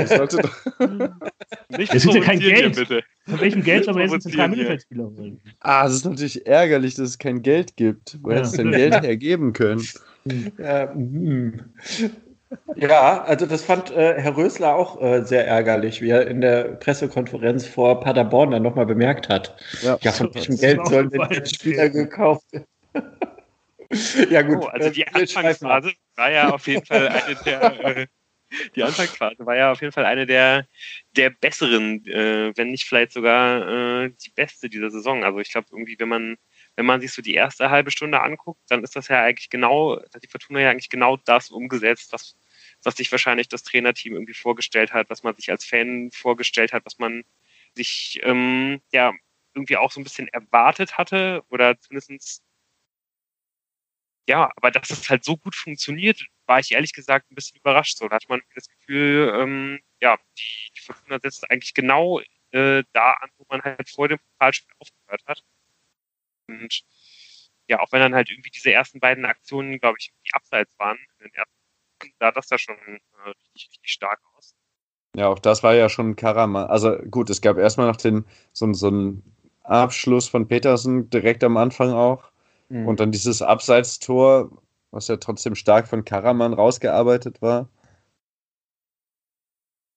[SPEAKER 2] das ist ja kein Geld. Bitte. Von welchem Geld soll man jetzt einen zentralen Mittelfeldspieler holen?
[SPEAKER 4] Ah, es ist natürlich ärgerlich, dass es kein Geld gibt. Wo ja. hätte es denn Geld hergeben können?
[SPEAKER 3] Ja, hm. Ja, also das fand äh, Herr Rösler auch äh, sehr ärgerlich, wie er in der Pressekonferenz vor Paderborn dann nochmal bemerkt hat. Ja, ja von welchem Geld sollen denn jetzt Spieler gekauft werden?
[SPEAKER 1] ja gut. Oh, also die äh, Anfangsphase war ja auf jeden Fall eine der äh, die Anfangsphase war ja auf jeden Fall eine der der besseren, äh, wenn nicht vielleicht sogar äh, die beste dieser Saison. Also ich glaube irgendwie, wenn man wenn man sich so die erste halbe Stunde anguckt, dann ist das ja eigentlich genau, hat die Fortuna ja eigentlich genau das umgesetzt, was was sich wahrscheinlich das Trainerteam irgendwie vorgestellt hat, was man sich als Fan vorgestellt hat, was man sich ähm, ja irgendwie auch so ein bisschen erwartet hatte oder zumindestens ja, aber dass es halt so gut funktioniert, war ich ehrlich gesagt ein bisschen überrascht. So, da hat man das Gefühl, ähm, ja, die, die Fortuna setzt eigentlich genau äh, da an, wo man halt vor dem Pokalspiel aufgehört hat. Und ja, auch wenn dann halt irgendwie diese ersten beiden Aktionen, glaube ich, abseits waren in den ersten sah das ja schon äh, richtig, richtig stark aus.
[SPEAKER 4] Ja, auch das war ja schon Karaman. Also gut, es gab erstmal noch den, so, so einen Abschluss von Petersen direkt am Anfang auch. Mhm. Und dann dieses Abseitstor, was ja trotzdem stark von Karaman rausgearbeitet war.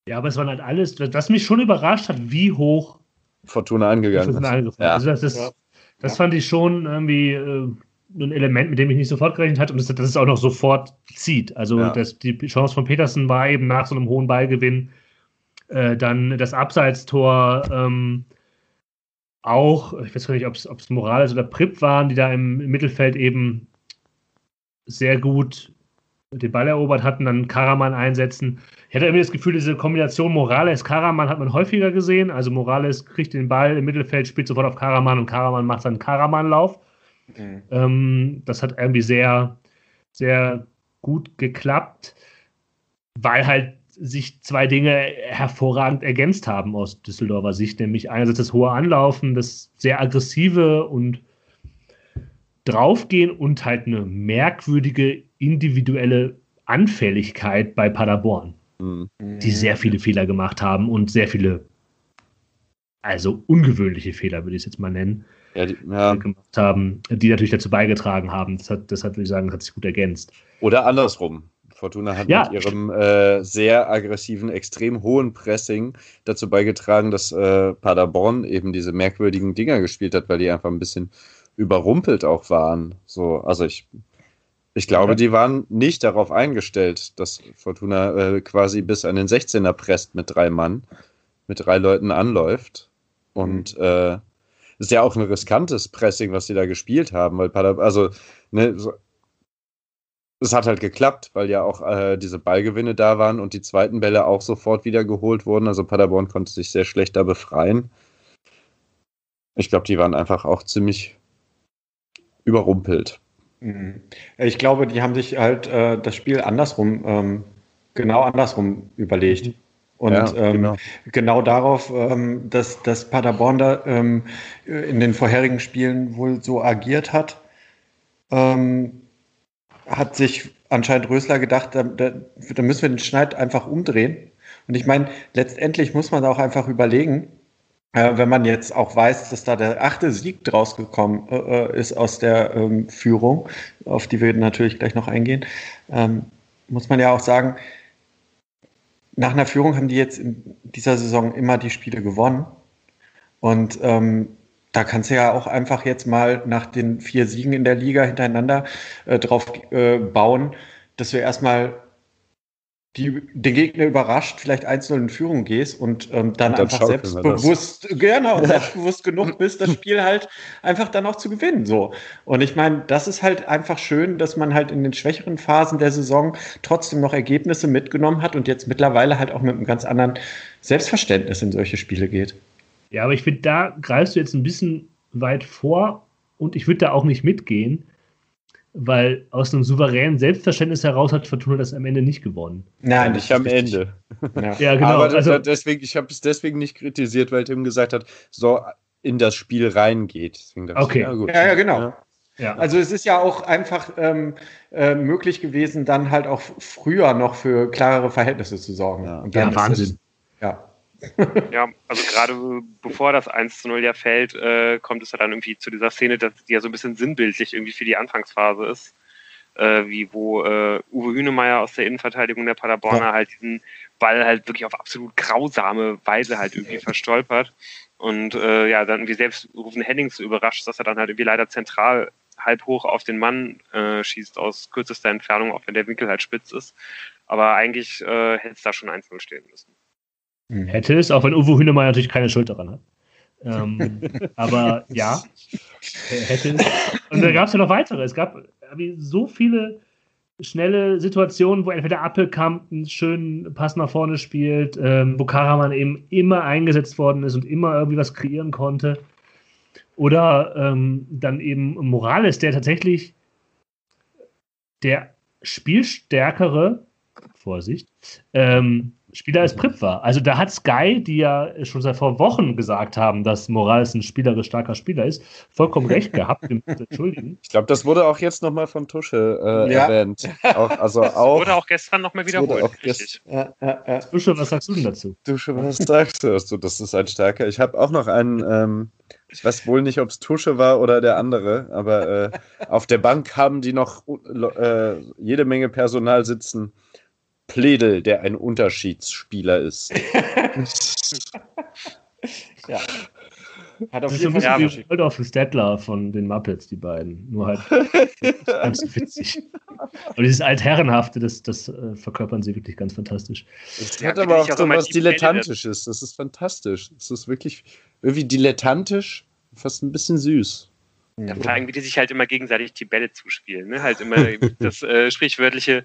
[SPEAKER 2] Ja, aber es waren halt alles, was mich schon überrascht hat, wie hoch
[SPEAKER 4] Fortuna angegangen Fortuna
[SPEAKER 2] ist. Ja. Also das, ist, ja. das fand ich schon irgendwie äh, ein Element, mit dem ich nicht sofort gerechnet hatte und das, das es auch noch sofort zieht. Also ja. das, die Chance von Petersen war eben nach so einem hohen Ballgewinn äh, dann das Abseitstor ähm, auch, ich weiß gar nicht, ob es Morales oder Pripp waren, die da im, im, Mittelfeld eben sehr gut den Ball erobert hatten, dann Karaman einsetzen. Ich hatte irgendwie das Gefühl, diese Kombination Morales-Karaman hat man häufiger gesehen. Also Morales kriegt den Ball im Mittelfeld, spielt sofort auf Karaman und Karaman macht dann Karaman-Lauf. Mhm. Ähm, das hat irgendwie sehr, sehr gut geklappt, weil halt sich zwei Dinge hervorragend ergänzt haben aus Düsseldorfer Sicht, nämlich einerseits das hohe Anlaufen, das sehr aggressive und draufgehen und halt eine merkwürdige individuelle Anfälligkeit bei Paderborn, mhm. die sehr viele Fehler gemacht haben und sehr viele, also ungewöhnliche Fehler, würde ich es jetzt mal nennen ja, die, ja. gemacht haben, die natürlich dazu beigetragen haben. Das hat, deshalb würde ich sagen, hat sich gut ergänzt.
[SPEAKER 4] Oder andersrum. Fortuna hat
[SPEAKER 2] Ja.
[SPEAKER 4] mit ihrem äh, sehr aggressiven, extrem hohen Pressing dazu beigetragen, dass äh, Paderborn eben diese merkwürdigen Dinger gespielt hat, weil die einfach ein bisschen überrumpelt auch waren. So, also ich, ich glaube,
[SPEAKER 2] Ja.
[SPEAKER 4] die waren nicht darauf eingestellt, dass Fortuna äh, quasi bis an den 16er presst mit drei Mann, mit drei Leuten anläuft. Und äh, ist ja auch ein riskantes Pressing, was sie da gespielt haben, weil Paderborn, also, ne, so, es hat halt geklappt, weil ja auch äh, diese Ballgewinne da waren und die zweiten Bälle auch sofort wieder geholt wurden. Also Paderborn konnte sich sehr schlecht da befreien. Ich glaube, die waren einfach auch ziemlich überrumpelt.
[SPEAKER 3] Mhm. Ich glaube, die haben sich halt äh, das Spiel andersrum, ähm, genau andersrum überlegt. Und
[SPEAKER 4] Ja,
[SPEAKER 3] ähm,
[SPEAKER 4] genau.
[SPEAKER 3] genau. darauf, ähm, dass, dass Paderborn da ähm, in den vorherigen Spielen wohl so agiert hat, ähm, hat sich anscheinend Rösler gedacht, da, da, da müssen wir den Schneid einfach umdrehen. Und ich meine, letztendlich muss man auch einfach überlegen, äh, wenn man jetzt auch weiß, dass da der achte Sieg draus gekommen äh, ist aus der ähm, Führung, auf die wir natürlich gleich noch eingehen, ähm, muss man ja auch sagen, nach einer Führung haben die jetzt in dieser Saison immer die Spiele gewonnen. Und ähm, da kannst du ja auch einfach jetzt mal nach den vier Siegen in der Liga hintereinander äh, drauf äh, bauen, dass du erstmal die, den Gegner überrascht, vielleicht 1-0 in Führung gehst und ähm, dann,
[SPEAKER 4] Und dann
[SPEAKER 3] einfach selbstbewusst, genau, und selbstbewusst genug bist, das Spiel halt einfach dann auch zu gewinnen. So. Und ich meine, das ist halt einfach schön, dass man halt in den schwächeren Phasen der Saison trotzdem noch Ergebnisse mitgenommen hat und jetzt mittlerweile halt auch mit einem ganz anderen Selbstverständnis in solche Spiele geht.
[SPEAKER 2] Ja, aber ich finde, da greifst du jetzt ein bisschen weit vor und ich würde da auch nicht mitgehen, weil aus einem souveränen Selbstverständnis heraus hat Fortuna das am Ende nicht gewonnen.
[SPEAKER 3] Nein,
[SPEAKER 4] nicht am Ende.
[SPEAKER 3] Ja.
[SPEAKER 2] Ja, genau.
[SPEAKER 4] Aber
[SPEAKER 2] also,
[SPEAKER 4] deswegen, ich habe es deswegen nicht kritisiert, weil Tim gesagt hat, so in das Spiel reingeht.
[SPEAKER 2] Okay.
[SPEAKER 4] ich, ja, gut.
[SPEAKER 3] Ja, ja, genau.
[SPEAKER 2] ja.
[SPEAKER 3] Also es ist ja auch einfach ähm, äh, möglich gewesen, dann halt auch früher noch für klarere Verhältnisse zu sorgen.
[SPEAKER 4] Ja.
[SPEAKER 3] Und
[SPEAKER 2] ja,
[SPEAKER 3] dann ist
[SPEAKER 2] Wahnsinn.
[SPEAKER 3] Es, ja.
[SPEAKER 1] Ja, also gerade bevor das 1 zu 0 ja fällt, äh, kommt es ja dann irgendwie zu dieser Szene, dass die ja so ein bisschen sinnbildlich irgendwie für die Anfangsphase ist. Äh, wie wo äh, Uwe Hünemeyer aus der Innenverteidigung der Paderborner
[SPEAKER 3] Ja.
[SPEAKER 1] halt diesen Ball halt wirklich auf absolut grausame Weise halt irgendwie verstolpert. Und äh, ja, dann irgendwie selbst Rufen Hennings so überrascht, dass er dann halt irgendwie leider zentral halb hoch auf den Mann äh, schießt aus kürzester Entfernung, auch wenn der Winkel halt spitz ist. Aber eigentlich äh, hätte es da schon 1-0 stehen müssen.
[SPEAKER 3] Mhm.
[SPEAKER 2] Hätte es, auch wenn Uwe Hünemeyer natürlich keine Schuld daran hat. Ähm, aber ja, hätte es. Und da gab es ja noch weitere. Es gab so viele schnelle Situationen, wo entweder Appelkamp einen schönen Pass nach vorne spielt, ähm, wo Karaman eben immer eingesetzt worden ist und immer irgendwie was kreieren konnte. Oder ähm, dann eben Morales, der tatsächlich der spielstärkere, Vorsicht, ähm, Spieler als Prip war. Also da hat Sky, die ja schon seit vor Wochen gesagt haben, dass Morales ein spielerisch starker Spieler ist, vollkommen recht gehabt. Entschuldigen.
[SPEAKER 4] Ich glaube, das wurde auch jetzt nochmal von Tusche äh,
[SPEAKER 3] Ja.
[SPEAKER 4] erwähnt. Auch, also auch,
[SPEAKER 1] Wurde auch gestern nochmal
[SPEAKER 4] Das
[SPEAKER 1] wiederholt.
[SPEAKER 3] Ja, ja, ja.
[SPEAKER 2] Tusche, was sagst du denn dazu?
[SPEAKER 4] Tusche, was sagst du? dazu? Das ist ein starker. Ich habe auch noch einen, ähm, ich weiß wohl nicht, ob es Tusche war oder der andere, aber äh, auf der Bank haben die noch äh, jede Menge Personal sitzen. Pledel, der ein Unterschiedsspieler ist.
[SPEAKER 3] ja. Hat auf
[SPEAKER 2] Das
[SPEAKER 3] jeden
[SPEAKER 2] ein
[SPEAKER 3] Fall
[SPEAKER 2] bisschen wie Waldorf und Stettler von den Muppets, die beiden. Nur halt ganz witzig. Und dieses Altherrenhafte, das, das äh, verkörpern sie wirklich ganz fantastisch.
[SPEAKER 4] Das
[SPEAKER 1] Ja,
[SPEAKER 4] hat aber auch so was Dilettantisches. Das ist fantastisch. Das ist wirklich irgendwie dilettantisch, fast ein bisschen süß.
[SPEAKER 1] Vor allem, wie die sich halt immer gegenseitig die Bälle zuspielen. Ne? Halt immer das äh, sprichwörtliche,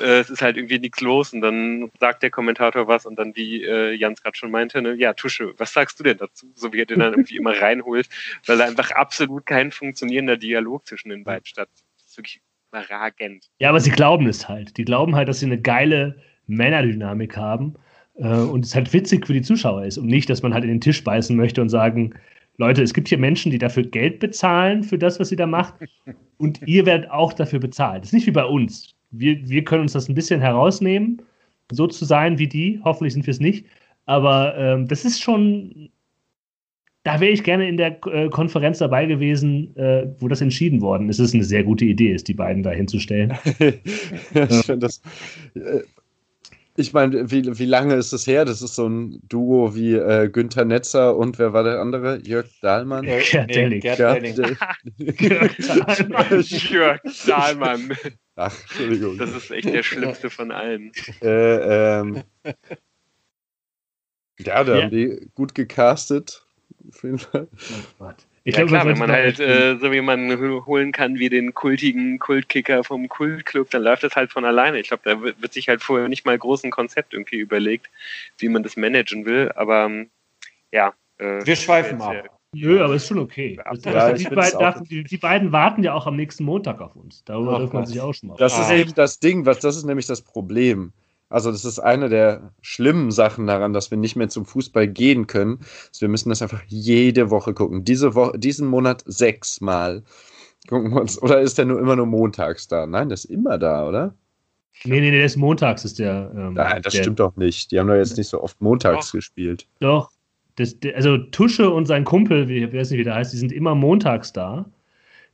[SPEAKER 1] äh, es ist halt irgendwie nichts los und dann sagt der Kommentator was und dann, wie äh, Jans gerade schon meinte, ne? ja, Tusche, was sagst du denn dazu? So wie er den dann irgendwie immer reinholt, weil da einfach absolut kein funktionierender Dialog zwischen den beiden stattfindet. Das ist wirklich überragend.
[SPEAKER 2] Ja, aber sie glauben es halt. Die glauben halt, dass sie eine geile Männerdynamik haben äh, und es halt witzig für die Zuschauer ist und nicht, dass man halt in den Tisch beißen möchte und sagen, Leute, es gibt hier Menschen, die dafür Geld bezahlen für das, was sie da macht und ihr werdet auch dafür bezahlt. Das ist nicht wie bei uns. Wir, wir können uns das ein bisschen herausnehmen, so zu sein wie die. Hoffentlich sind wir es nicht. Aber ähm, das ist schon da wäre ich gerne in der äh, Konferenz dabei gewesen, äh, wo das entschieden worden ist. Es ist eine sehr gute Idee, ist die beiden da hinzustellen.
[SPEAKER 4] ja, ich finde das. Äh, ich meine, wie, wie lange ist es her? Das ist so ein Duo wie äh, Günther Netzer und wer war der andere? Jörg Dahlmann?
[SPEAKER 3] Äh,
[SPEAKER 2] Gerd
[SPEAKER 3] nee,
[SPEAKER 2] Delling.
[SPEAKER 3] Gerd
[SPEAKER 4] Gerd
[SPEAKER 3] Delling.
[SPEAKER 1] Jörg Dahlmann.
[SPEAKER 4] Ach, Entschuldigung.
[SPEAKER 1] Das ist echt der schlimmste von allen.
[SPEAKER 4] Äh, ähm, ja, da
[SPEAKER 2] Ja.
[SPEAKER 4] haben die gut gecastet. Auf jeden Fall.
[SPEAKER 2] Ich
[SPEAKER 1] ja
[SPEAKER 2] glaube,
[SPEAKER 1] klar,
[SPEAKER 2] man
[SPEAKER 1] wenn man halt äh, so jemanden holen kann wie den kultigen Kultkicker vom Kultclub, dann läuft das halt von alleine. Ich glaube, da wird, sich halt vorher nicht mal groß ein Konzept irgendwie überlegt, wie man das managen will. Aber ähm, ja. Äh,
[SPEAKER 3] Wir schweifen ab.
[SPEAKER 1] äh,
[SPEAKER 2] Nö, aber ist schon okay.
[SPEAKER 4] Ja, ich
[SPEAKER 2] die, beiden, die, die beiden warten ja auch am nächsten Montag auf uns. Darüber
[SPEAKER 3] Ach
[SPEAKER 2] darf man sich auch schon mal
[SPEAKER 4] Das ist eben das Ding, was das ist nämlich das Problem. Also das ist eine der schlimmen Sachen daran, dass wir nicht mehr zum Fußball gehen können. Dass wir müssen das einfach jede Woche gucken. Diese Woche, diesen Monat sechsmal gucken wir uns. Oder ist der nur immer nur montags da? Nein, der ist immer da, oder?
[SPEAKER 2] Nee, nee, nee, das ist montags ist der. Ähm,
[SPEAKER 4] Nein, das
[SPEAKER 2] der,
[SPEAKER 4] stimmt doch nicht. Die haben doch jetzt nicht so oft montags gespielt.
[SPEAKER 2] Doch. Das, der, also Tusche und sein Kumpel, wie, ich weiß nicht, wie der heißt, die sind immer montags da.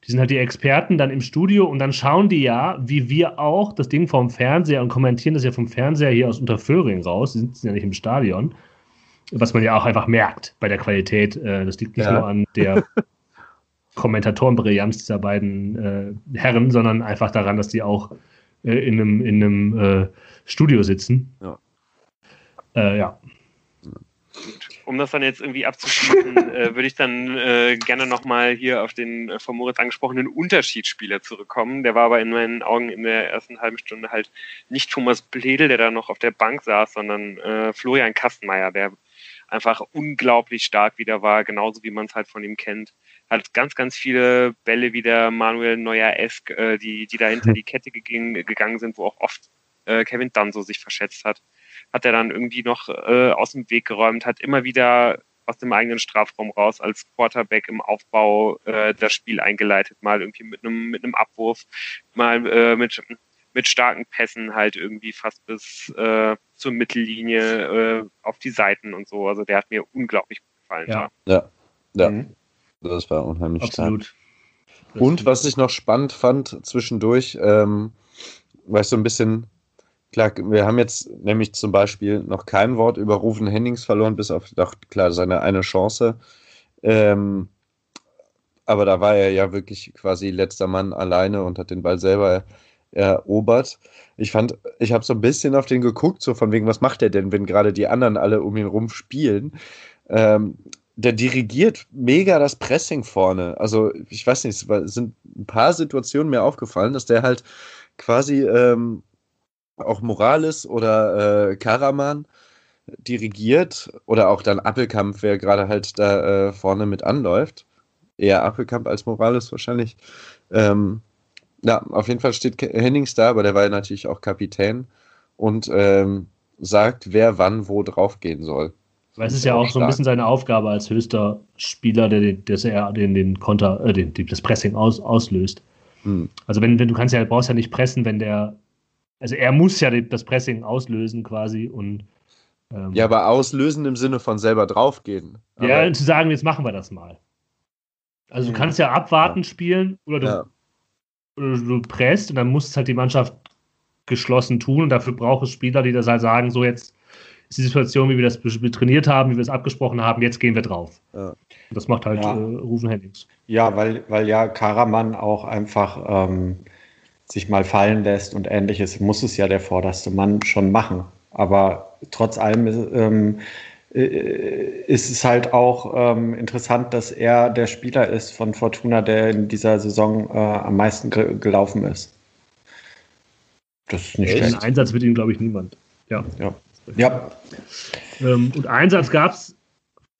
[SPEAKER 2] Die sind halt die Experten dann im Studio und dann schauen die ja, wie wir auch, das Ding vom Fernseher und kommentieren das ja vom Fernseher hier aus Unterföhring raus. Die sitzen ja nicht im Stadion. Was man ja auch einfach merkt bei der Qualität. Äh, das liegt nicht
[SPEAKER 4] Ja.
[SPEAKER 2] nur an der Kommentatorenbrillanz dieser beiden äh, Herren, sondern einfach daran, dass die auch äh, in einem, in einem äh, Studio sitzen.
[SPEAKER 4] Ja.
[SPEAKER 2] Äh, ja.
[SPEAKER 1] Um das dann jetzt irgendwie abzuschließen, äh, würde ich dann äh, gerne nochmal hier auf den äh, von Moritz angesprochenen Unterschiedsspieler zurückkommen. Der war aber in meinen Augen in der ersten halben Stunde halt nicht Thomas Bledel, der da noch auf der Bank saß, sondern äh, Florian Kastenmeier, der einfach unglaublich stark wieder war, genauso wie man es halt von ihm kennt. Hat ganz, ganz viele Bälle wieder Manuel Neuer-esk, äh, die, die da hinter die Kette gegangen, gegangen sind, wo auch oft äh, Kevin Danso sich verschätzt hat hat er dann irgendwie noch äh, aus dem Weg geräumt, hat immer wieder aus dem eigenen Strafraum raus als Quarterback im Aufbau äh, das Spiel eingeleitet, mal irgendwie mit einem mit einem Abwurf, mal äh, mit mit starken Pässen halt irgendwie fast bis äh, zur Mittellinie äh, auf die Seiten und so. Also der hat mir unglaublich gut gefallen.
[SPEAKER 2] Ja.
[SPEAKER 4] Ja, ja,
[SPEAKER 3] Mhm.
[SPEAKER 4] das war unheimlich stark.
[SPEAKER 2] Absolut.
[SPEAKER 4] Und was ich noch spannend fand zwischendurch, ähm, war ich so ein bisschen, klar, wir haben jetzt nämlich zum Beispiel noch kein Wort über Rufen Hennings verloren, bis auf, doch, klar, seine eine Chance. Ähm, aber da war er ja wirklich quasi letzter Mann alleine und hat den Ball selber erobert. Ich fand, ich habe so ein bisschen auf den geguckt, so von wegen, was macht er denn, wenn gerade die anderen alle um ihn rum spielen? Ähm, der dirigiert mega das Pressing vorne. Also, ich weiß nicht, es sind ein paar Situationen mir aufgefallen, dass der halt quasi ähm, auch Morales oder äh, Karaman dirigiert oder auch dann Appelkamp, wer gerade halt da äh, vorne mit anläuft. Eher Appelkamp als Morales wahrscheinlich. Ähm, ja, auf jeden Fall steht Hennings da, aber der war ja natürlich auch Kapitän und ähm, sagt, wer wann wo draufgehen soll.
[SPEAKER 2] Weil es ist ja auch so ein
[SPEAKER 4] stark.
[SPEAKER 2] bisschen seine Aufgabe als höchster Spieler, der, den- dass er den, den Konter, äh, den, die- das Pressing aus, auslöst.
[SPEAKER 4] Hm.
[SPEAKER 2] Also wenn, wenn du kannst ja, brauchst ja nicht pressen, wenn der, also er muss ja das Pressing auslösen quasi und ähm,
[SPEAKER 4] Ja, aber auslösen im Sinne von selber draufgehen.
[SPEAKER 2] ja,
[SPEAKER 4] Aber-
[SPEAKER 2] zu sagen, jetzt machen wir das mal. Also du
[SPEAKER 3] Mhm.
[SPEAKER 2] kannst ja abwarten spielen oder du,
[SPEAKER 4] ja.
[SPEAKER 2] oder du presst und dann muss es halt die Mannschaft geschlossen tun und dafür braucht es Spieler, die das halt sagen, so jetzt ist die Situation, wie wir das trainiert haben, wie wir es abgesprochen haben, jetzt gehen wir drauf.
[SPEAKER 4] Ja.
[SPEAKER 2] Und das macht halt
[SPEAKER 3] Ja.
[SPEAKER 2] äh, Rufen Hennings.
[SPEAKER 3] Ja, weil, weil ja Karaman auch einfach ähm, sich mal fallen lässt und ähnliches, muss es ja der vorderste Mann schon machen. Aber trotz allem ist, ähm, äh, ist es halt auch ähm, interessant, dass er der Spieler ist von Fortuna, der in dieser Saison äh, am meisten ge gelaufen ist. Das ist nicht schlecht.
[SPEAKER 2] Einsatz wird ihm, glaube ich, niemand. Ja.
[SPEAKER 3] Ja. Ja,
[SPEAKER 2] Ähm, und Einsatz gab es,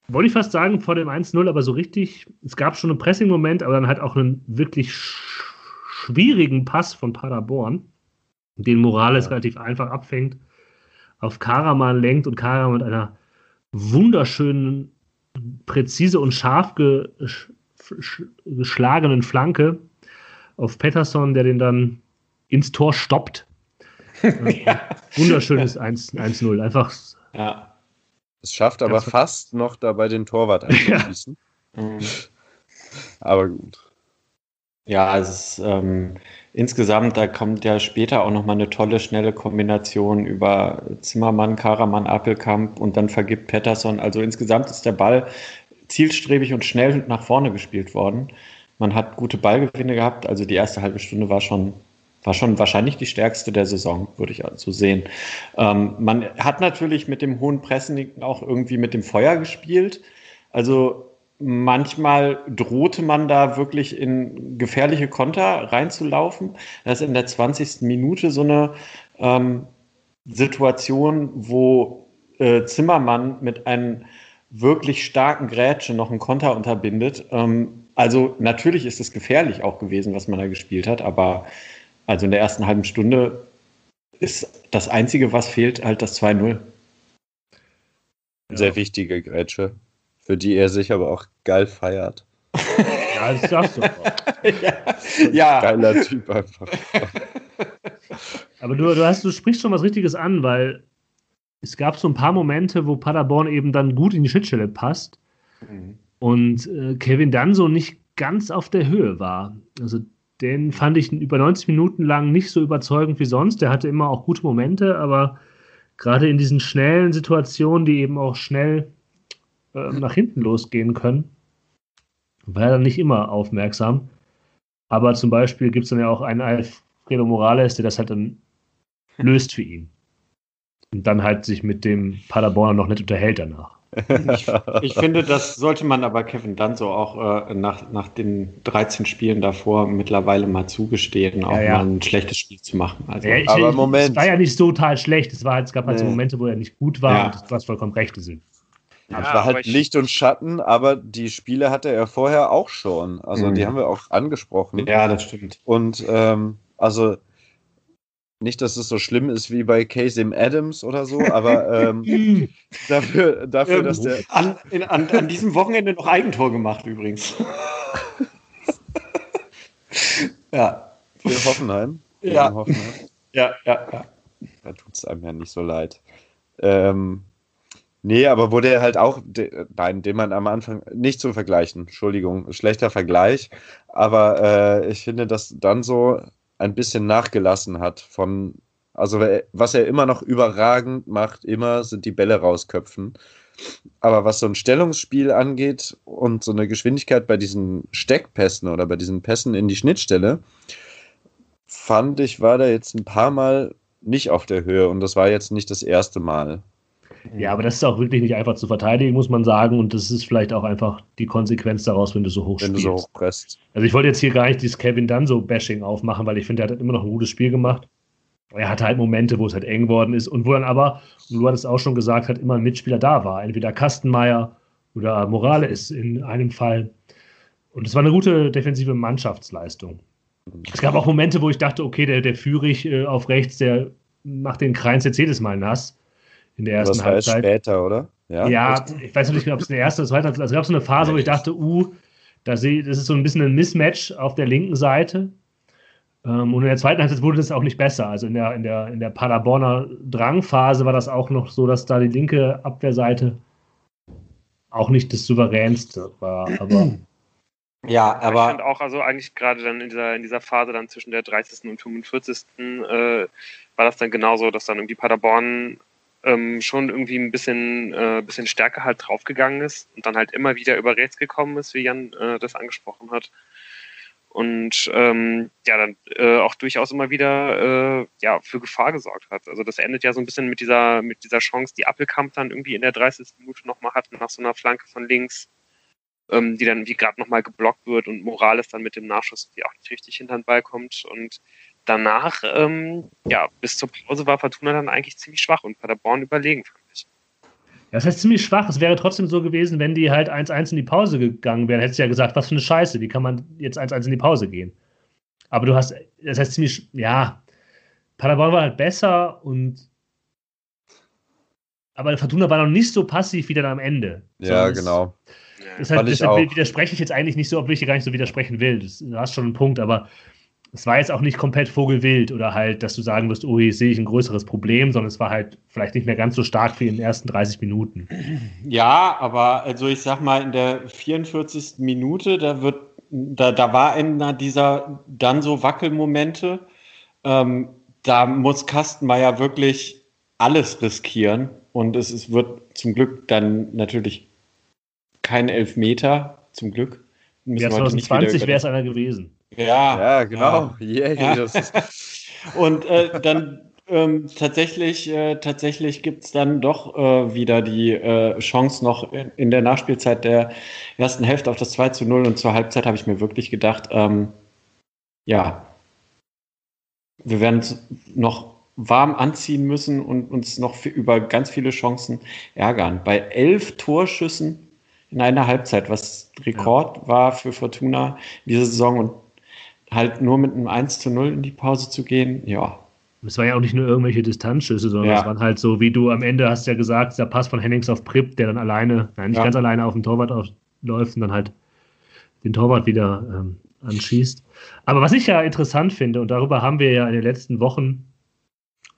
[SPEAKER 2] wollte ich fast sagen, vor dem 1-0, aber so richtig, es gab schon einen Pressing-Moment, aber dann halt auch einen wirklich sch schwierigen Pass von Paderborn, den Morales relativ einfach abfängt, auf Karaman lenkt und Karaman mit einer wunderschönen, präzise und scharf ge sch geschlagenen Flanke auf Pettersson, der den dann ins Tor stoppt. Äh, Wunderschönes 1 1-0. Einfach
[SPEAKER 3] ja.
[SPEAKER 4] Es schafft aber fast noch dabei den Torwart anzuschießen.
[SPEAKER 3] Mhm.
[SPEAKER 4] Aber gut.
[SPEAKER 3] Ja, es ist, ähm, insgesamt, da kommt ja später auch nochmal eine tolle, schnelle Kombination über Zimmermann, Karaman, Appelkamp und dann vergibt Pettersson. Also insgesamt ist der Ball zielstrebig und schnell nach vorne gespielt worden. Man hat gute Ballgewinne gehabt. Also die erste halbe Stunde war schon, war schon wahrscheinlich die stärkste der Saison, würde ich so sehen. Ähm, man hat natürlich mit dem hohen Pressing auch irgendwie mit dem Feuer gespielt. Also manchmal drohte man da wirklich in gefährliche Konter reinzulaufen. Das ist in der 20. Minute so eine ähm, Situation, wo äh, Zimmermann mit einem wirklich starken Grätsche noch einen Konter unterbindet. Ähm, also natürlich ist es gefährlich auch gewesen, was man da gespielt hat, aber also in der ersten halben Stunde ist das Einzige, was fehlt, halt das 2-0.
[SPEAKER 4] Sehr wichtige Grätsche, für die er sich aber auch geil feiert.
[SPEAKER 2] Ja, das sagst du auch.
[SPEAKER 3] ja, ja.
[SPEAKER 4] Geiler Typ einfach.
[SPEAKER 2] Aber du, du, hast, du sprichst schon was Richtiges an, weil es gab so ein paar Momente, wo Paderborn eben dann gut in die Schnittstelle passt
[SPEAKER 3] Mhm.
[SPEAKER 2] und äh, Kevin dann so nicht ganz auf der Höhe war. Also den fand ich über 90 Minuten lang nicht so überzeugend wie sonst. Der hatte immer auch gute Momente, aber gerade in diesen schnellen Situationen, die eben auch schnell äh, nach hinten losgehen können, war er dann nicht immer aufmerksam. Aber zum Beispiel gibt es dann ja auch einen Alfredo Morales, der das halt dann löst für ihn. Und dann halt sich mit dem Paderborner noch nicht unterhält danach.
[SPEAKER 3] Ich, ich finde, das sollte man aber Kevin Danzo auch äh, nach, nach den 13 Spielen davor mittlerweile mal zugestehen, auch
[SPEAKER 2] Ja, ja.
[SPEAKER 3] mal ein schlechtes Spiel zu machen. Also,
[SPEAKER 2] Ja, ich,
[SPEAKER 4] Aber
[SPEAKER 2] ich,
[SPEAKER 4] Moment.
[SPEAKER 2] Es war ja nicht so total schlecht. Es, war, halt- es gab halt so
[SPEAKER 4] Nee.
[SPEAKER 2] Momente, wo er nicht gut war
[SPEAKER 3] Ja.
[SPEAKER 2] und du hast vollkommen recht. Sind.
[SPEAKER 1] Ja,
[SPEAKER 4] es war halt
[SPEAKER 1] ich-
[SPEAKER 4] Licht und Schatten, aber die Spiele hatte er vorher auch schon. Also
[SPEAKER 3] Mhm.
[SPEAKER 4] die haben wir auch angesprochen.
[SPEAKER 3] ja, das stimmt.
[SPEAKER 4] Und ähm, also nicht, dass es so schlimm ist wie bei Casey Adams oder so, aber ähm, dafür, dafür
[SPEAKER 3] Ähm,
[SPEAKER 4] dass der.
[SPEAKER 3] An, in, an, an diesem Wochenende noch Eigentor gemacht übrigens. ja,
[SPEAKER 4] Für Hoffenheim.
[SPEAKER 3] Ja.
[SPEAKER 4] Hoffenheim.
[SPEAKER 3] ja, ja, ja.
[SPEAKER 4] Da tut es einem ja nicht so leid. Ähm, nee, aber wo der halt auch, nein, den man am Anfang nicht zu vergleichen, Entschuldigung, schlechter Vergleich, aber äh, ich finde, dass dann so ein bisschen nachgelassen hat von, also was er immer noch überragend macht, immer sind die Bälle rausköpfen. Aber was so ein Stellungsspiel angeht und so eine Geschwindigkeit bei diesen Steckpässen oder bei diesen Pässen in die Schnittstelle, fand ich, war der jetzt ein paar Mal nicht auf der Höhe und das war jetzt nicht das erste Mal.
[SPEAKER 2] Ja, aber das ist auch wirklich nicht einfach zu verteidigen, muss man sagen. Und das ist vielleicht auch einfach die Konsequenz daraus, wenn du so hoch
[SPEAKER 4] wenn du
[SPEAKER 2] spielst.
[SPEAKER 4] so hochpresst.
[SPEAKER 2] Also ich wollte jetzt hier gar nicht dieses Kevin Danso-Bashing aufmachen, weil ich finde, er hat immer noch ein gutes Spiel gemacht. Er hatte halt Momente, wo es halt eng worden ist und wo dann aber, und du hattest auch schon gesagt, halt immer ein Mitspieler da war. Entweder Kastenmeier oder Morales in einem Fall. Und es war eine gute defensive Mannschaftsleistung. Es gab auch Momente, wo ich dachte, okay, der, der Führig äh, auf rechts, der macht den Kreis jetzt jedes Mal nass in der
[SPEAKER 4] Das
[SPEAKER 2] ersten
[SPEAKER 4] war erst
[SPEAKER 2] Halbzeit.
[SPEAKER 4] später, oder?
[SPEAKER 2] Ja,
[SPEAKER 4] echt?
[SPEAKER 2] ich weiß nicht, ob es eine erste oder zweite, also es gab so eine Phase, wo ich dachte, uh, das ist so ein bisschen ein Mismatch auf der linken Seite. Ähm, und in der zweiten Halbzeit wurde das auch nicht besser. Also in der, in der, in der Paderborner Drangphase war das auch noch so, dass da die linke Abwehrseite auch nicht das souveränste war. Aber
[SPEAKER 3] Ja,
[SPEAKER 1] ich
[SPEAKER 3] aber
[SPEAKER 1] fand auch, also eigentlich gerade dann in dieser, in dieser Phase dann zwischen der 30. und 45. Äh, war das dann genauso, dass dann irgendwie Paderborn ähm, schon irgendwie ein bisschen, äh, bisschen stärker halt draufgegangen ist und dann halt immer wieder über rechts gekommen ist, wie Jan äh, das angesprochen hat. Und ähm, ja, dann äh, auch durchaus immer wieder äh, ja, für Gefahr gesorgt hat. Also das endet ja so ein bisschen mit dieser, mit dieser Chance, die Appelkamp dann irgendwie in der 30. Minute nochmal hat, nach so einer Flanke von links ähm, die dann wie gerade nochmal geblockt wird und Morales dann mit dem Nachschuss die auch nicht richtig hinter den Ball kommt. Und danach, ähm, ja, bis zur Pause war Fortuna dann eigentlich ziemlich schwach und Paderborn überlegen, fand ich.
[SPEAKER 2] das heißt ziemlich schwach. Es wäre trotzdem so gewesen, wenn die halt 1-1 in die Pause gegangen wären. Hättest du ja gesagt, was für eine Scheiße, wie kann man jetzt 1-1 in die Pause gehen? Aber du hast, das heißt ziemlich, ja, Paderborn war halt besser und aber Fortuna war noch nicht so passiv wie dann am Ende.
[SPEAKER 4] Ja,
[SPEAKER 2] es-
[SPEAKER 4] genau.
[SPEAKER 1] Ja.
[SPEAKER 2] Deshalb, deshalb widerspreche ich jetzt eigentlich nicht so, obwohl ich hier gar nicht so widersprechen will. Das, du hast schon einen Punkt, aber es war jetzt auch nicht komplett vogelwild oder halt, dass du sagen wirst, oh, hier sehe ich ein größeres Problem, sondern es war halt vielleicht nicht mehr ganz so stark wie in den ersten 30 Minuten.
[SPEAKER 3] Ja, aber also ich sag mal, in der 44. Minute, da wird, da, da war einer dieser dann so Wackelmomente. Ähm, da muss Kastenmeier wirklich alles riskieren und es, es wird zum Glück dann natürlich kein Elfmeter, zum Glück.
[SPEAKER 2] Ja, 2020 wäre es einer gewesen.
[SPEAKER 3] Ja,
[SPEAKER 4] ja genau. Ja. Yeah, ja.
[SPEAKER 3] Und äh, dann ähm, tatsächlich, äh, tatsächlich gibt es dann doch äh, wieder die äh, Chance noch in, in, der Nachspielzeit der ersten Hälfte auf das 2 zu 0 und zur Halbzeit habe ich mir wirklich gedacht, ähm, ja, wir werden es noch warm anziehen müssen und uns noch über ganz viele Chancen ärgern. Bei elf Torschüssen in einer Halbzeit, was Rekord ja. war für Fortuna diese Saison und halt nur mit einem 1 zu 0 in die Pause zu gehen, ja.
[SPEAKER 2] Es war ja auch nicht nur irgendwelche Distanzschüsse, sondern es waren halt so, wie du am Ende hast ja gesagt, der Pass von Hennings auf Pripp, der dann alleine, nein, nicht ja. ganz alleine auf den Torwart läuft und dann halt den Torwart wieder ähm, anschießt. Aber was ich ja interessant finde, und darüber haben wir ja in den letzten Wochen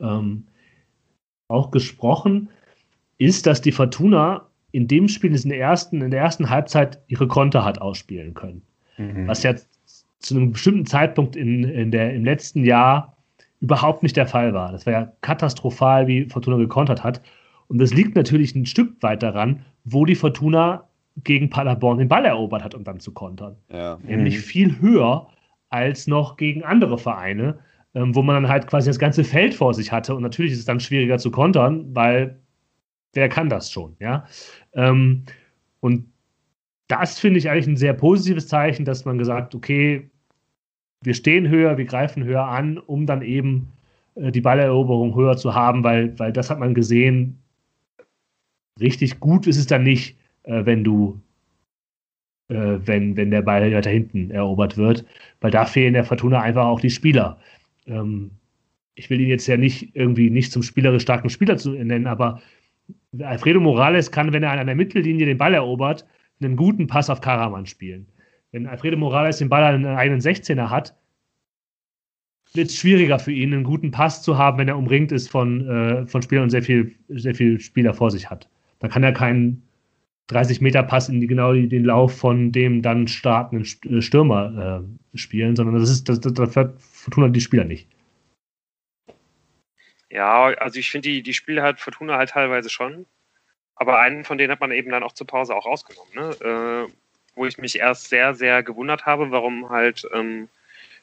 [SPEAKER 2] ähm, auch gesprochen, ist, dass die Fortuna in dem Spiel in, der ersten, in der ersten Halbzeit ihre Konter hat ausspielen können. Mhm. Was ja zu einem bestimmten Zeitpunkt in, in der, im letzten Jahr überhaupt nicht der Fall war. Das war ja katastrophal, wie Fortuna gekontert hat. Und das liegt natürlich ein Stück weit daran, wo die Fortuna gegen Paderborn den Ball erobert hat, um dann zu kontern. Ja. Nämlich mhm. viel höher als noch gegen andere Vereine, ähm, wo man dann halt quasi das ganze Feld vor sich hatte. Und natürlich ist es dann schwieriger zu kontern, weil wer kann das schon, ja? Ähm, und das finde ich eigentlich ein sehr positives Zeichen, dass man gesagt, okay, wir stehen höher, wir greifen höher an, um dann eben äh, die Balleroberung höher zu haben, weil, weil das hat man gesehen. Richtig gut ist es dann nicht, äh, wenn du, äh, wenn, wenn der Ball weiter hinten erobert wird, weil da fehlen der Fortuna einfach auch die Spieler. Ähm, ich will ihn jetzt ja nicht irgendwie nicht zum spielerisch starken Spieler zu nennen, aber Alfredo Morales kann, wenn er an einer Mittellinie den Ball erobert, einen guten Pass auf Karaman spielen. Wenn Alfredo Morales den Ball an einen eigenen 16er hat, wird es schwieriger für ihn, einen guten Pass zu haben, wenn er umringt ist von, äh, von Spielern und sehr viel, sehr viel Spieler vor sich hat. Dann kann er keinen 30-Meter-Pass in die, genau den Lauf von dem dann startenden äh, Stürmer äh, spielen, sondern das ist, das, das, das Fortuna die Spieler nicht.
[SPEAKER 1] Ja, also ich finde, die, die Spiele hat Fortuna halt teilweise schon. Aber einen von denen hat man eben dann auch zur Pause auch rausgenommen, ne? Äh, wo ich mich erst sehr, sehr gewundert habe, warum halt ähm,